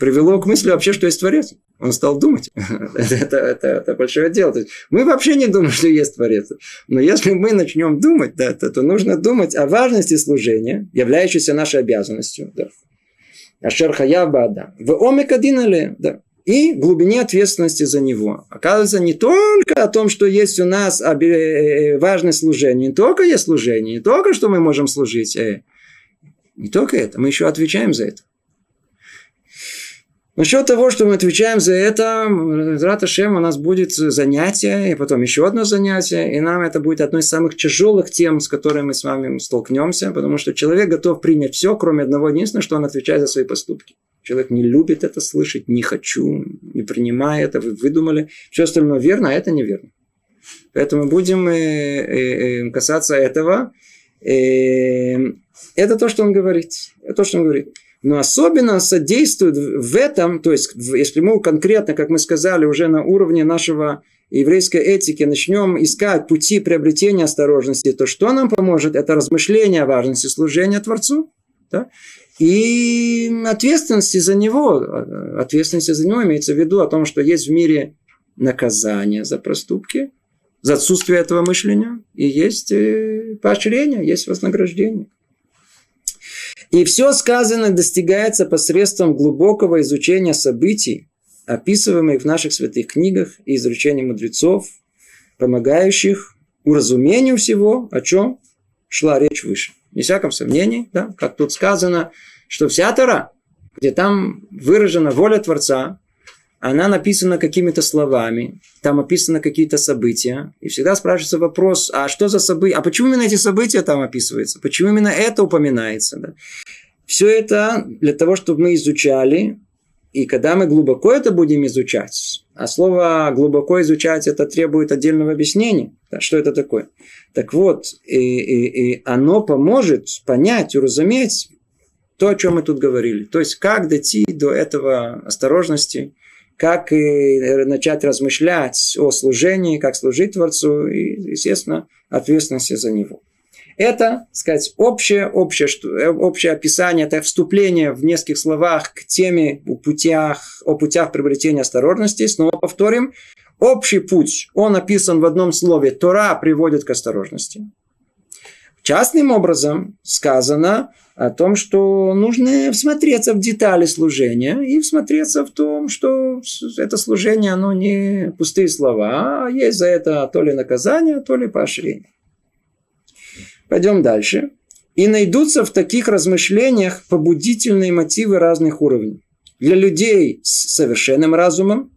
привело к мысли вообще, что есть Творец. Он стал думать. это, это, это большое дело. То есть мы вообще не думаем, что есть Творец. Но если мы начнем думать, да, то, то нужно думать о важности служения, являющейся нашей обязанностью. Да. Ашер хаяв бада. В омекадинали. Да и глубине ответственности за него. Оказывается, не только о том, что есть у нас э, э, важное служение, не только есть служение, не только, что мы можем служить, э, не только это, мы еще отвечаем за это. Насчет того, что мы отвечаем за это, Раташем у нас будет занятие, и потом еще одно занятие, и нам это будет одной из самых тяжелых тем, с которыми мы с вами столкнемся, потому что человек готов принять все, кроме одного единственного, что он отвечает за свои поступки. Человек не любит это слышать, не хочу, не принимаю это, вы выдумали. Все остальное верно, а это неверно. Поэтому будем э, э, э, касаться этого. Это то, что он говорит. Это то, что он говорит. Но особенно содействует в этом, то есть, если мы конкретно, как мы сказали, уже на уровне нашего еврейской этики начнем искать пути приобретения осторожности, то что нам поможет? Это размышление о важности служения Творцу. Да? И ответственности за него, ответственности за него имеется в виду о том, что есть в мире наказание за проступки, за отсутствие этого мышления, и есть э, поощрение, есть вознаграждение. И все сказанное достигается посредством глубокого изучения событий, описываемых в наших святых книгах и изучения мудрецов, помогающих уразумению всего, о чем шла речь выше. Не всяком сомнении, да, как тут сказано, что вся Тора, где там выражена воля Творца, она написана какими-то словами, там описаны какие-то события. И всегда спрашивается вопрос, а что за события, а почему именно эти события там описываются? Почему именно это упоминается? Да? Все это для того, чтобы мы изучали, и когда мы глубоко это будем изучать, а слово глубоко изучать это требует отдельного объяснения, что это такое. Так вот, и, и, и оно поможет понять, уразуметь то, о чем мы тут говорили. То есть, как дойти до этого осторожности, как начать размышлять о служении, как служить Творцу и, естественно, ответственности за него. Это, сказать, общее, общее, э, общее описание, это вступление в нескольких словах к теме о путях, о путях приобретения осторожности. Снова повторим. Общий путь, он описан в одном слове. Тора приводит к осторожности. Частным образом сказано о том, что нужно всмотреться в детали служения и всмотреться в том, что это служение, оно не пустые слова, а есть за это то ли наказание, то ли поощрение. Пойдем дальше. И найдутся в таких размышлениях побудительные мотивы разных уровней. Для людей с совершенным разумом,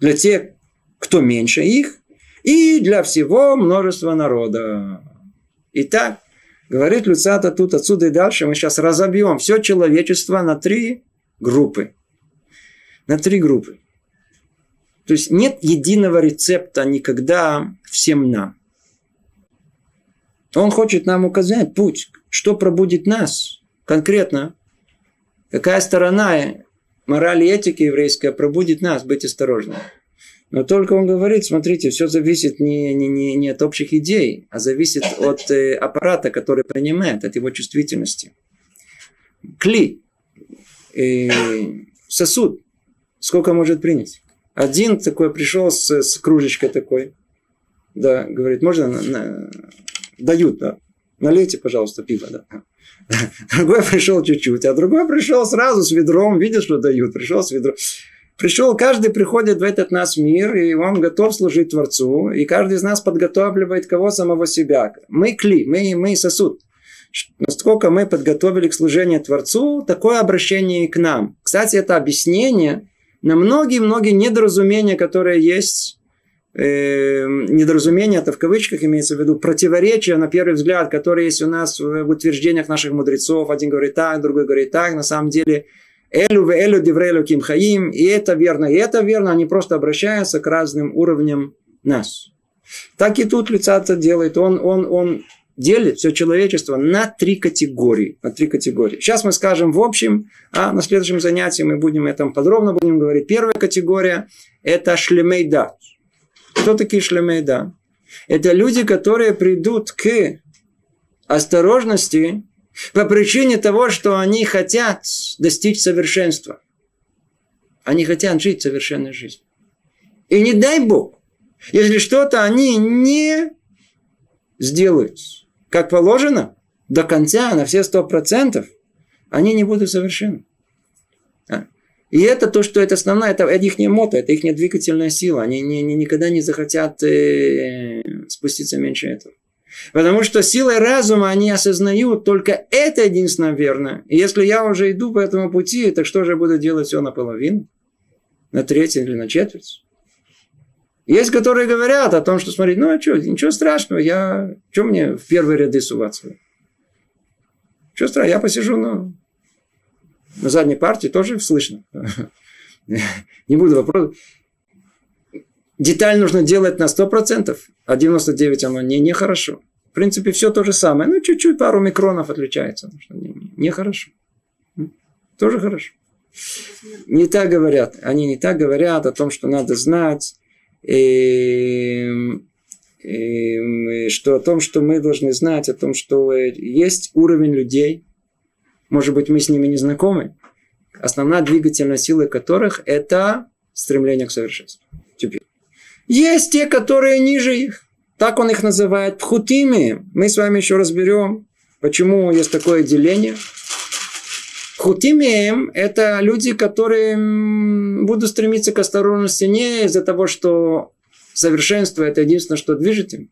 для тех, кто меньше их, и для всего множества народа. Итак, говорит Люцата тут отсюда и дальше, мы сейчас разобьем все человечество на три группы. На три группы. То есть нет единого рецепта никогда всем нам. Он хочет нам указать путь, что пробудит нас конкретно. Какая сторона морали и этики еврейская пробудит нас быть осторожными. Но только он говорит, смотрите, все зависит не, не, не, не от общих идей, а зависит от э, аппарата, который принимает, от его чувствительности. Кли, э, сосуд, сколько может принять? Один такой пришел с, с кружечкой такой, да, говорит, можно на, на, дают, да. Налейте, пожалуйста, пиво, да. Другой пришел чуть-чуть, а другой пришел сразу с ведром, видишь, что дают, пришел с ведром. Пришел, каждый приходит в этот нас мир, и он готов служить Творцу, и каждый из нас подготавливает кого самого себя. Мы кли, мы, мы сосуд. Насколько мы подготовили к служению Творцу, такое обращение и к нам. Кстати, это объяснение на многие-многие недоразумения, которые есть э, недоразумение, это в кавычках имеется в виду, противоречия, на первый взгляд, которые есть у нас в утверждениях наших мудрецов. Один говорит так, другой говорит так. На самом деле, элю в элю диврейлю ким хаим, и это верно, и это верно. Они просто обращаются к разным уровням нас. Так и тут Люцата делает. Он, он, он делит все человечество на три категории. На три категории. Сейчас мы скажем в общем, а на следующем занятии мы будем этом подробно будем говорить. Первая категория – это шлемейда. Кто такие шлемейда? Это люди, которые придут к осторожности по причине того, что они хотят достичь совершенства. Они хотят жить совершенной жизнью. И не дай Бог, если что-то они не сделают, как положено, до конца, на все сто процентов, они не будут совершенны. И это то, что это основная, это, это их мото, это их двигательная сила. Они не, не, никогда не захотят э, спуститься меньше этого. Потому что силой разума они осознают только это единственно верно. И если я уже иду по этому пути, так что же я буду делать все наполовину? На треть или на четверть? Есть, которые говорят о том, что смотри, ну а что, ничего страшного, я, что мне в первые ряды суваться? Что страшного, я посижу на, на задней партии, тоже слышно. Не буду вопрос. Деталь нужно делать на 100%, а 99% оно не, нехорошо. В принципе, все то же самое. Ну, чуть-чуть, пару микронов отличается. Нехорошо. Не Тоже хорошо. Не так говорят. Они не так говорят о том, что надо знать, и, и, что о том, что мы должны знать, о том, что есть уровень людей, может быть, мы с ними не знакомы, основная двигательная сила которых – это стремление к совершенству. Теперь. Есть те, которые ниже их. Так он их называет пхутими. Мы с вами еще разберем, почему есть такое деление. Хутимием – это люди, которые будут стремиться к осторожности не из-за того, что совершенство – это единственное, что движет им.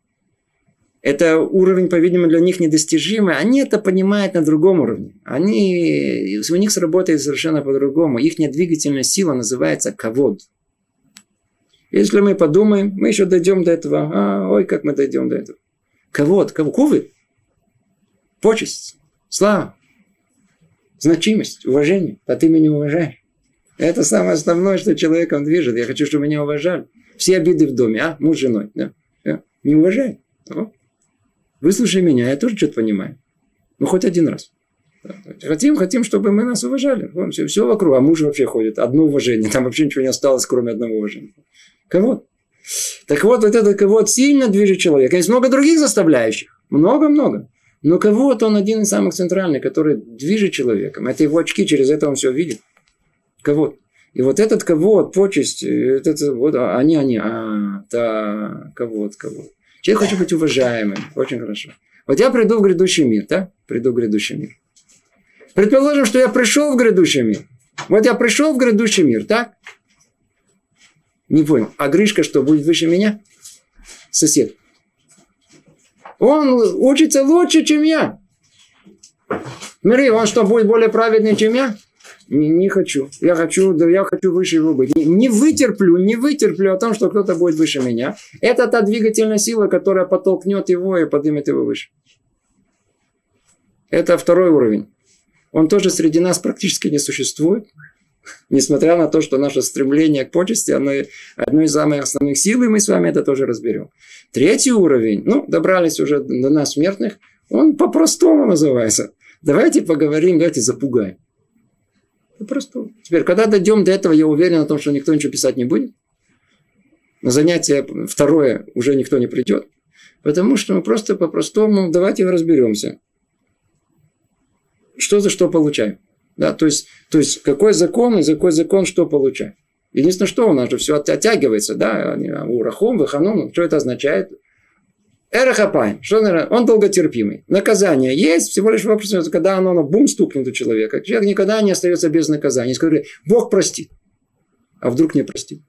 Это уровень, по-видимому, для них недостижимый. Они это понимают на другом уровне. Они, у них сработает совершенно по-другому. Их двигательная сила называется ковод. Если мы подумаем, мы еще дойдем до этого. А, ой, как мы дойдем до этого. Ковод, ковод, кувы. Почесть, слава значимость, уважение. А ты меня уважаешь. Это самое основное, что человеком движет. Я хочу, чтобы меня уважали. Все обиды в доме, а? Муж с женой. Да? Не уважай. Выслушай меня, я тоже что-то понимаю. Ну, хоть один раз. Хотим, хотим, чтобы мы нас уважали. Вон, все, все вокруг. А муж вообще ходит. Одно уважение. Там вообще ничего не осталось, кроме одного уважения. Кого? Так вот, вот этот кого сильно движет человека. Есть много других заставляющих. Много-много. Но кого он один из самых центральных, который движет человеком. Это его очки, через это он все видит. Кого? И вот этот кого почесть, это, вот, а, они, они, а, да, кого кого Человек хочет быть уважаемым. Очень хорошо. Вот я приду в грядущий мир, да? Приду в грядущий мир. Предположим, что я пришел в грядущий мир. Вот я пришел в грядущий мир, так? Не понял. А Гришка что, будет выше меня? Сосед. Он учится лучше, чем я. Смотри, он что, будет более праведный, чем я? Не, не хочу. Я хочу, да я хочу выше его быть. Не, не вытерплю, не вытерплю о том, что кто-то будет выше меня. Это та двигательная сила, которая подтолкнет его и поднимет его выше. Это второй уровень. Он тоже среди нас практически не существует. Несмотря на то, что наше стремление к почести, оно одно из самых основных сил, и мы с вами это тоже разберем. Третий уровень, ну, добрались уже до нас смертных, он по-простому называется. Давайте поговорим, давайте запугаем. По-простому. Теперь, когда дойдем до этого, я уверен о том, что никто ничего писать не будет. На занятие второе уже никто не придет. Потому что мы просто по-простому, давайте разберемся. Что за что получаем. Да, то, есть, то есть, какой закон и какой закон что получает. Единственное, что у нас же все оттягивается, да, урахом, ваханум, что это означает? Эрахапай, что он долготерпимый. Наказание есть, всего лишь вопрос, когда оно, оно бум стукнет у человека. Человек никогда не остается без наказания. Скажи, Бог простит. А вдруг не простит?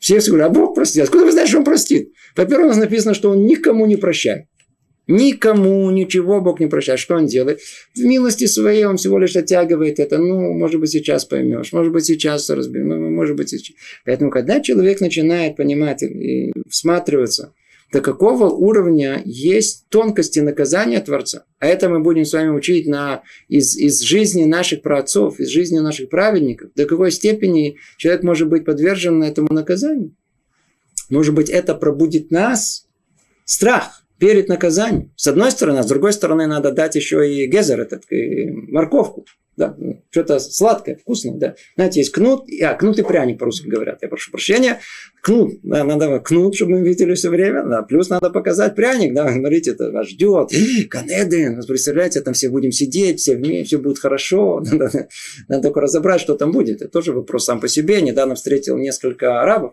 Все все говорят, а Бог простит. Откуда вы знаете, что Он простит? Во-первых, у нас написано, что Он никому не прощает. Никому ничего Бог не прощает. Что он делает? В милости своей он всего лишь оттягивает это. Ну, может быть, сейчас поймешь, может быть, сейчас разберем, ну, может быть, сейчас. Поэтому, когда человек начинает понимать и всматриваться, до какого уровня есть тонкости наказания Творца. А это мы будем с вами учить на, из, из жизни наших праотцов, из жизни наших праведников. До какой степени человек может быть подвержен этому наказанию. Может быть, это пробудит нас страх перед наказанием. С одной стороны, а с другой стороны, надо дать еще и гезер, этот, и морковку. Да, что-то сладкое, вкусное, да. Знаете, есть кнут, а, кнут и пряник по-русски говорят, я прошу прощения. Кнут, да, надо кнут, чтобы мы видели все время, да, плюс надо показать пряник, да, смотрите, это вас ждет. Канеды, представляете, там все будем сидеть, все вместе, все будет хорошо. Надо, надо только разобрать, что там будет. Это тоже вопрос сам по себе. Недавно встретил несколько арабов,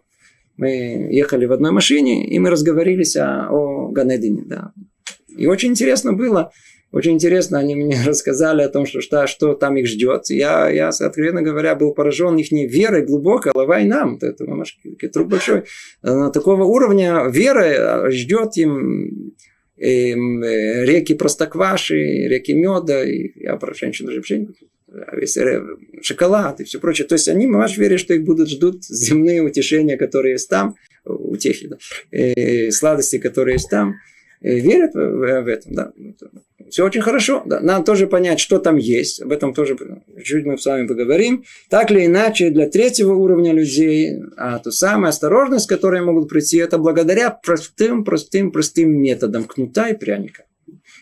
мы ехали в одной машине, и мы разговорились о, о Ганедине. Да. И очень интересно было, очень интересно, они мне рассказали о том, что, что, что там их ждет. Я, я, откровенно говоря, был поражен их верой глубокой, лавай нам. Это труп большой. На такого уровня веры ждет им эм, реки простокваши, реки меда, и я про женщину жемчужинку весь шоколад и все прочее. То есть они, маш, верят, что их будут ждут земные утешения, которые есть там, утехи, да, и сладости, которые есть там. Верят в, этом, да. Все очень хорошо. Да. Надо тоже понять, что там есть. Об этом тоже чуть мы с вами поговорим. Так или иначе, для третьего уровня людей, а то самая осторожность, которая могут прийти, это благодаря простым, простым, простым методам кнута и пряника.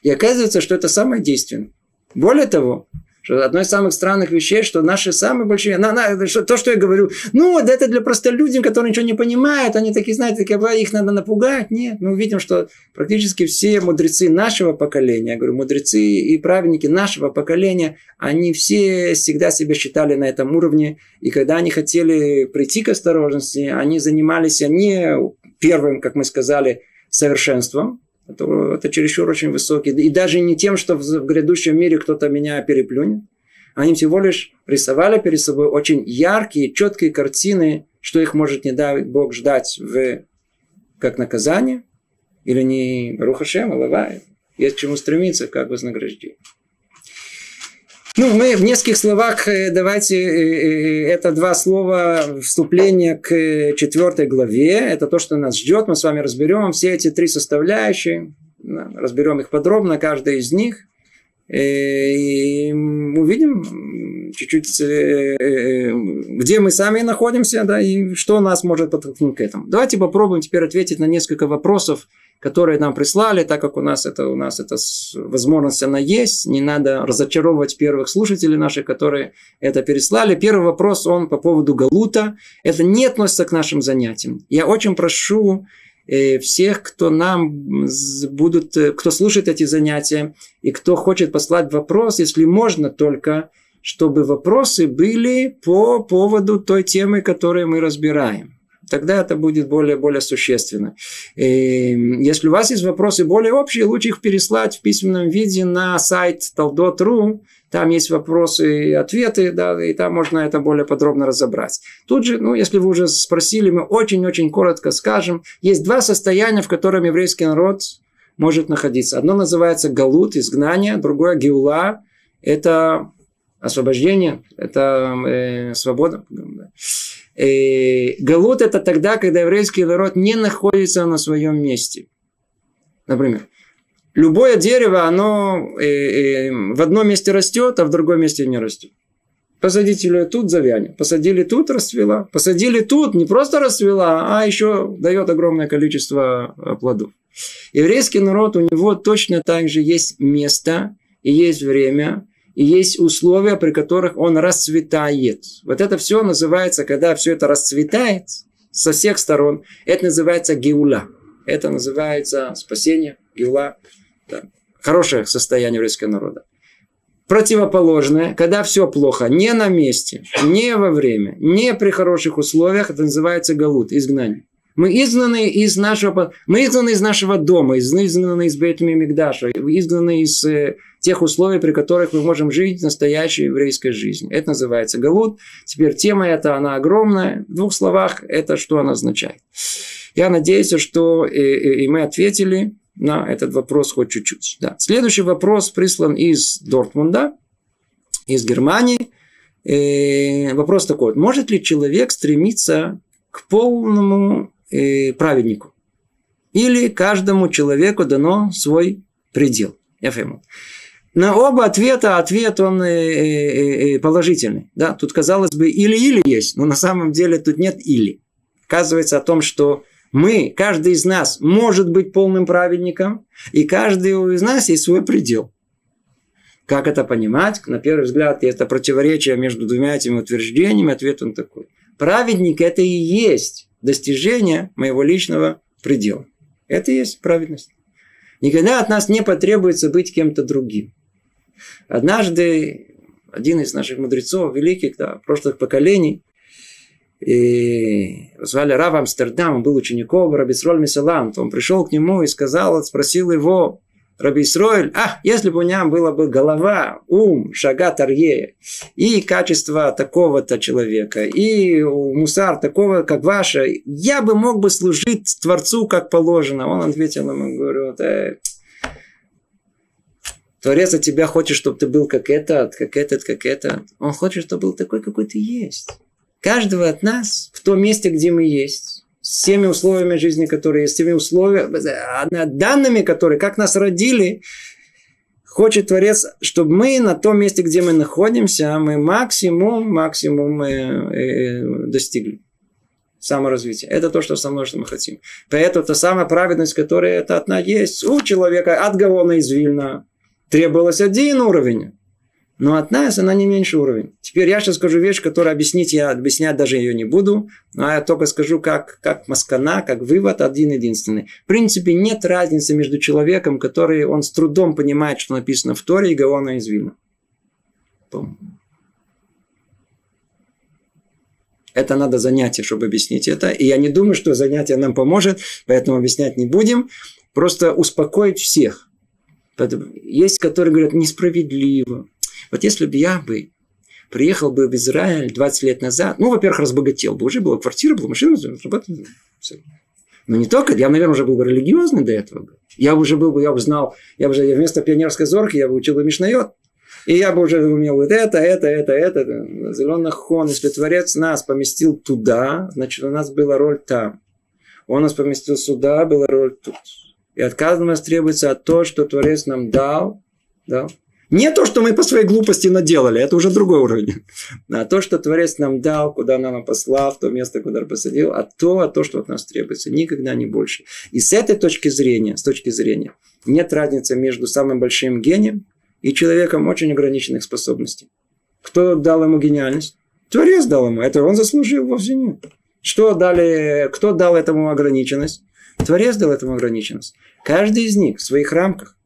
И оказывается, что это самое действенное. Более того, что одно из самых странных вещей, что наши самые большие... На, на, что, то, что я говорю, ну, это для простолюдин, которые ничего не понимают, они такие, знаете, такие, их надо напугать. Нет, мы увидим, что практически все мудрецы нашего поколения, я говорю, мудрецы и праведники нашего поколения, они все всегда себя считали на этом уровне. И когда они хотели прийти к осторожности, они занимались не первым, как мы сказали, совершенством, это, это чересчур очень высокий. И даже не тем, что в грядущем мире кто-то меня переплюнет. Они всего лишь рисовали перед собой очень яркие, четкие картины, что их может, не дай Бог, ждать в, как наказание, или не Рухашем, Алава, есть к чему стремиться, как вознаграждение. Ну, мы в нескольких словах э, давайте э, э, это два слова вступления к четвертой главе. Это то, что нас ждет. Мы с вами разберем все эти три составляющие. Разберем их подробно, каждая из них. И увидим чуть-чуть, где мы сами находимся, да, и что нас может подтолкнуть к этому. Давайте попробуем теперь ответить на несколько вопросов, которые нам прислали, так как у нас это, у нас эта возможность она есть, не надо разочаровывать первых слушателей наших, которые это переслали. Первый вопрос, он по поводу Галута. Это не относится к нашим занятиям. Я очень прошу э, всех, кто нам будут, э, кто слушает эти занятия и кто хочет послать вопрос, если можно только, чтобы вопросы были по поводу той темы, которую мы разбираем тогда это будет более, более существенно. И если у вас есть вопросы более общие, лучше их переслать в письменном виде на сайт taldot.ru. Там есть вопросы и ответы, да, и там можно это более подробно разобрать. Тут же, ну, если вы уже спросили, мы очень-очень коротко скажем. Есть два состояния, в котором еврейский народ может находиться. Одно называется галут, изгнание, другое геула, это освобождение, это э, свобода. Э, галут это тогда, когда еврейский народ не находится на своем месте. Например, любое дерево, оно э, э, в одном месте растет, а в другом месте не растет. Посадите ее тут, завянет. Посадили тут, расцвела. Посадили тут, не просто расцвела, а еще дает огромное количество э, плодов. Еврейский народ, у него точно так же есть место и есть время, и есть условия, при которых он расцветает. Вот это все называется, когда все это расцветает со всех сторон, это называется геула. Это называется спасение, геула. Да. Хорошее состояние еврейского народа. Противоположное, когда все плохо, не на месте, не во время, не при хороших условиях, это называется галут, изгнание. Мы изгнаны из нашего, мы изгнаны из нашего дома, изгнаны из Бейтми Мигдаша, изгнаны из э, тех условий, при которых мы можем жить настоящей еврейской жизнью. Это называется Галут. Теперь тема эта, она огромная. В двух словах, это что она означает. Я надеюсь, что и, и мы ответили на этот вопрос хоть чуть-чуть. Да. Следующий вопрос прислан из Дортмунда, из Германии. Э, вопрос такой. Может ли человек стремиться к полному э, праведнику? Или каждому человеку дано свой предел? Я пойму. На оба ответа ответ он э, э, э, положительный. Да? Тут, казалось бы, или-или есть, но на самом деле тут нет или. Оказывается о том, что мы, каждый из нас может быть полным праведником, и каждый из нас есть свой предел. Как это понимать? На первый взгляд, это противоречие между двумя этими утверждениями. Ответ он такой. Праведник – это и есть достижение моего личного предела. Это и есть праведность. Никогда от нас не потребуется быть кем-то другим. Однажды один из наших мудрецов, великих, да, прошлых поколений, и звали Рав Амстердам, он был учеником Раби Сроль. Он пришел к нему и сказал, спросил его, Раби а, если бы у меня была бы голова, ум, шага тарье, и качество такого-то человека, и мусар такого, как ваше, я бы мог бы служить Творцу, как положено. Он ответил ему, говорю, э, Творец от тебя хочет, чтобы ты был как этот, как этот, как этот. Он хочет, чтобы был такой, какой ты есть. Каждого от нас в том месте, где мы есть, с теми условиями жизни, которые есть, с теми условиями, данными, которые, как нас родили, хочет Творец, чтобы мы на том месте, где мы находимся, мы максимум, максимум э, э, достигли саморазвития. Это то, что со мной, что мы хотим. Поэтому та самая праведность, которая это одна есть у человека от Гавона требовалось один уровень. Но от нас она не меньше уровень. Теперь я сейчас скажу вещь, которую объяснить я объяснять даже ее не буду. Но я только скажу, как, как маскана, как вывод один-единственный. В принципе, нет разницы между человеком, который он с трудом понимает, что написано в Торе, и Гаона из Вильна. Это надо занятие, чтобы объяснить это. И я не думаю, что занятие нам поможет, поэтому объяснять не будем. Просто успокоить всех. Есть, которые говорят, несправедливо. Вот если бы я бы приехал бы в Израиль 20 лет назад, ну, во-первых, разбогател бы, уже была квартира, была машина, работал. Но не только, я, наверное, уже был бы религиозный до этого. Я уже был бы, я бы знал, я бы уже вместо пионерской зорки, я бы учил бы Мишнайот. И я бы уже умел вот это, это, это, это. Зеленый хон. Если Творец нас поместил туда, значит, у нас была роль там. Он нас поместил сюда, была роль тут. И от каждого нас требуется то, что Творец нам дал, да, не то, что мы по своей глупости наделали, это уже другой уровень. А то, что Творец нам дал, куда нам послал, в то место, куда посадил, а то, а то, что от нас требуется. Никогда не больше. И с этой точки зрения, с точки зрения, нет разницы между самым большим гением и человеком очень ограниченных способностей. Кто дал ему гениальность? Творец дал ему. Это он заслужил вовсе нет. Что дали, кто дал этому ограниченность? Творец дал этому ограниченность. Каждый из них в своих рамках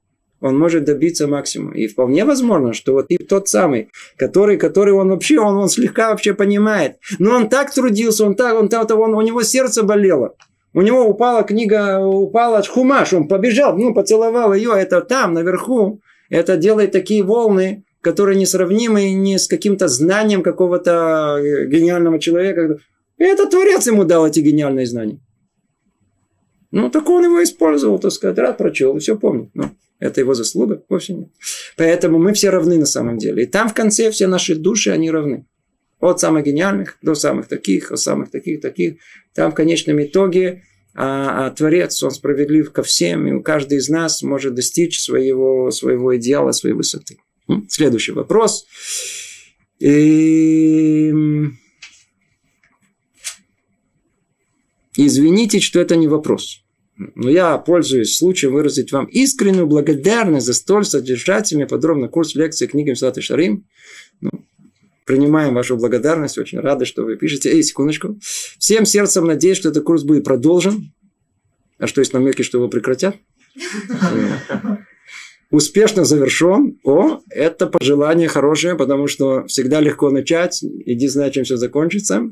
он может добиться максимума. И вполне возможно, что вот и тот самый, который, который он вообще, он, он слегка вообще понимает. Но он так трудился, он так, он, он, он, у него сердце болело. У него упала книга, упала хумаш, он побежал, ну, поцеловал ее, это там, наверху. Это делает такие волны, которые несравнимы ни с каким-то знанием какого-то э, гениального человека. Это Творец ему дал эти гениальные знания. Ну, так он его использовал, так сказать, рад прочел, и все помнит. Ну. Это его заслуга? Вовсе нет. Поэтому мы все равны на самом деле. И там в конце все наши души, они равны. От самых гениальных до самых таких, от самых таких, таких. Там в конечном итоге а, а Творец, Он справедлив ко всем, и каждый из нас может достичь своего, своего идеала, своей высоты. Следующий вопрос. И... Извините, что это не вопрос. Но я пользуюсь случаем выразить вам искреннюю благодарность за столь содержательный подробный курс лекции книги Мсалат и Шарим. Ну, принимаем вашу благодарность, очень рады, что вы пишете. Эй, секундочку. Всем сердцем надеюсь, что этот курс будет продолжен. А что есть намеки, что его прекратят? Успешно завершен. О, это пожелание хорошее, потому что всегда легко начать. Иди знать, чем все закончится.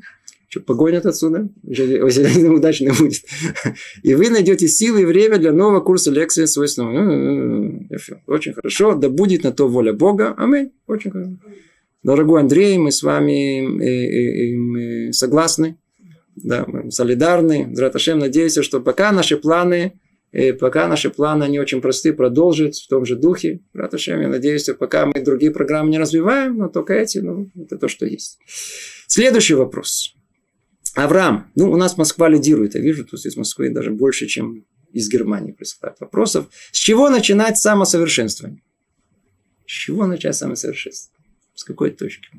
Что, погонят отсюда? Удачно будет. И вы найдете силы и время для нового курса лекции свойственного. Ну, очень хорошо. Да будет на то воля Бога. Аминь. Очень хорошо. Дорогой Андрей, мы с вами э, э, э, согласны. Да, солидарны. Драташем, надеюсь, что пока наши планы И пока наши планы не очень просты, продолжить в том же духе. Раташем, я надеюсь, пока мы другие программы не развиваем, но только эти, ну, это то, что есть. Следующий вопрос. Авраам. Ну, у нас Москва лидирует. Я вижу, тут из Москвы даже больше, чем из Германии присылают вопросов. С чего начинать самосовершенствование? С чего начать самосовершенствование? С какой точки?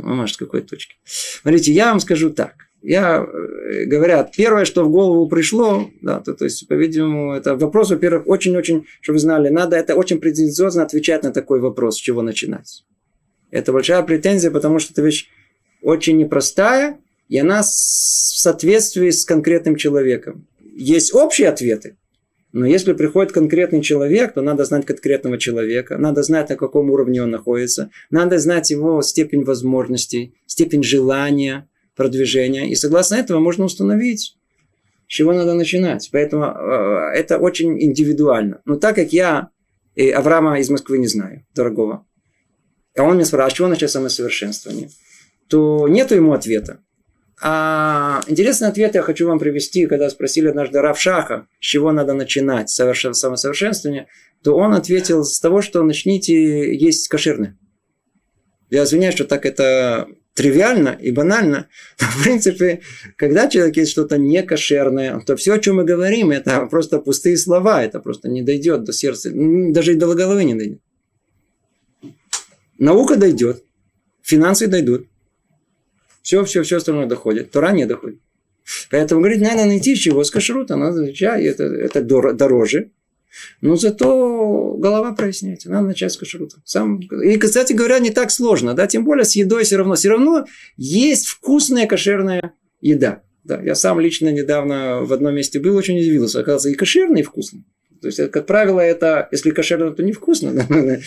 Мама, с какой точки? Смотрите, я вам скажу так. Я, э, говорят, первое, что в голову пришло, да, то, то есть, по-видимому, это вопрос, во-первых, очень-очень, чтобы вы знали, надо это очень претенциозно отвечать на такой вопрос, с чего начинать. Это большая претензия, потому что это вещь очень непростая, и она в соответствии с конкретным человеком. Есть общие ответы, но если приходит конкретный человек, то надо знать конкретного человека, надо знать, на каком уровне он находится, надо знать его степень возможностей, степень желания, продвижения. И согласно этого можно установить, с чего надо начинать. Поэтому э, это очень индивидуально. Но так как я и Авраама из Москвы не знаю, дорогого, а он меня спрашивает, с чего начать самосовершенствование, то нету ему ответа. А интересный ответ я хочу вам привести, когда спросили однажды Равшаха, с чего надо начинать совершен... самосовершенствование, то он ответил с того, что начните есть кошерное. Я извиняюсь, что так это тривиально и банально, но в принципе, когда человек есть что-то некошерное, то все, о чем мы говорим, это просто пустые слова, это просто не дойдет до сердца, даже и до головы не дойдет. Наука дойдет, финансы дойдут, все, все, все остальное доходит. Тора не доходит. Поэтому, говорит, надо найти чего с кашрута. Надо чай, это, это дороже. Но зато голова проясняется. Надо начать с кашрута. Сам... И, кстати говоря, не так сложно. Да? Тем более с едой все равно. Все равно есть вкусная кошерная еда. Да, я сам лично недавно в одном месте был, очень удивился. Оказывается, и кошерный, и вкусный. То есть, как правило, это, если кошерно, то невкусно.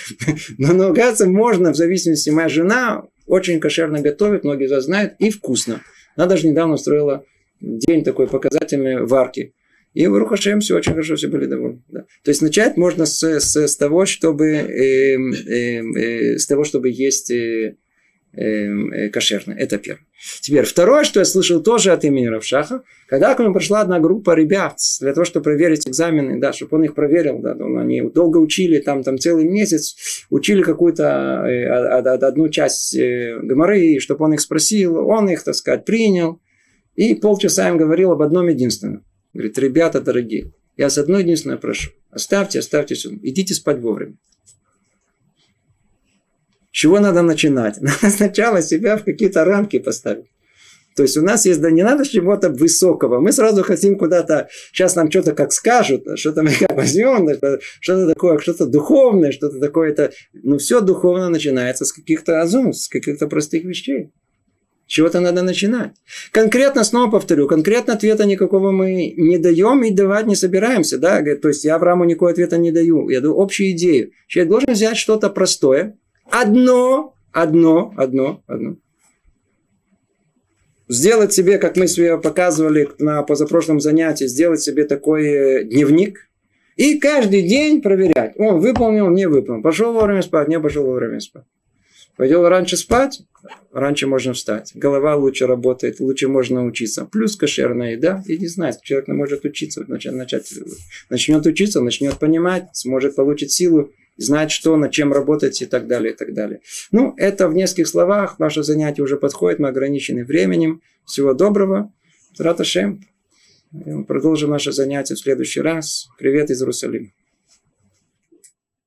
Но, но, оказывается, можно, в зависимости, моя жена очень кошерно готовит, многие вас знают, и вкусно. Она даже недавно устроила день такой показательный варки. И в Рухашем все очень хорошо, все были довольны. Да. То есть начать можно с, с, с того, чтобы э, э, э, с того, чтобы есть э, Эм, э, кошерно. Это первое. Теперь второе, что я слышал тоже от имени Равшаха, когда к нему пришла одна группа ребят для того, чтобы проверить экзамены, да, чтобы он их проверил, да, он, они долго учили, там, там целый месяц, учили какую-то э, одну часть э, гоморы, чтобы он их спросил, он их, так сказать, принял, и полчаса им говорил об одном единственном. Говорит, ребята дорогие, я с одной единственной прошу, оставьте, оставьте идите спать вовремя чего надо начинать? Надо сначала себя в какие-то рамки поставить. То есть у нас есть, да не надо чего-то высокого. Мы сразу хотим куда-то, сейчас нам что-то как скажут, что-то мы как возьмем, что-то такое, что-то духовное, что-то такое. Это, ну, все духовно начинается с каких-то азум, с каких-то простых вещей. Чего-то надо начинать. Конкретно, снова повторю, конкретно ответа никакого мы не даем и давать не собираемся. Да? То есть я Аврааму никакого ответа не даю. Я даю общую идею. Человек должен взять что-то простое, одно, одно, одно, одно. Сделать себе, как мы себе показывали на позапрошлом занятии, сделать себе такой э, дневник и каждый день проверять. Он выполнил, не выполнил. Пошел вовремя спать, не пошел вовремя спать. Пойдел раньше спать, раньше можно встать. Голова лучше работает, лучше можно учиться. Плюс кошерная еда. И не знаю, человек может учиться, начать, начать, начнет учиться, начнет понимать, сможет получить силу знать, что, над чем работать и так далее, и так далее. Ну, это в нескольких словах. Наше занятие уже подходит, мы ограничены временем. Всего доброго. Раташем. Продолжим наше занятие в следующий раз. Привет из Иерусалима.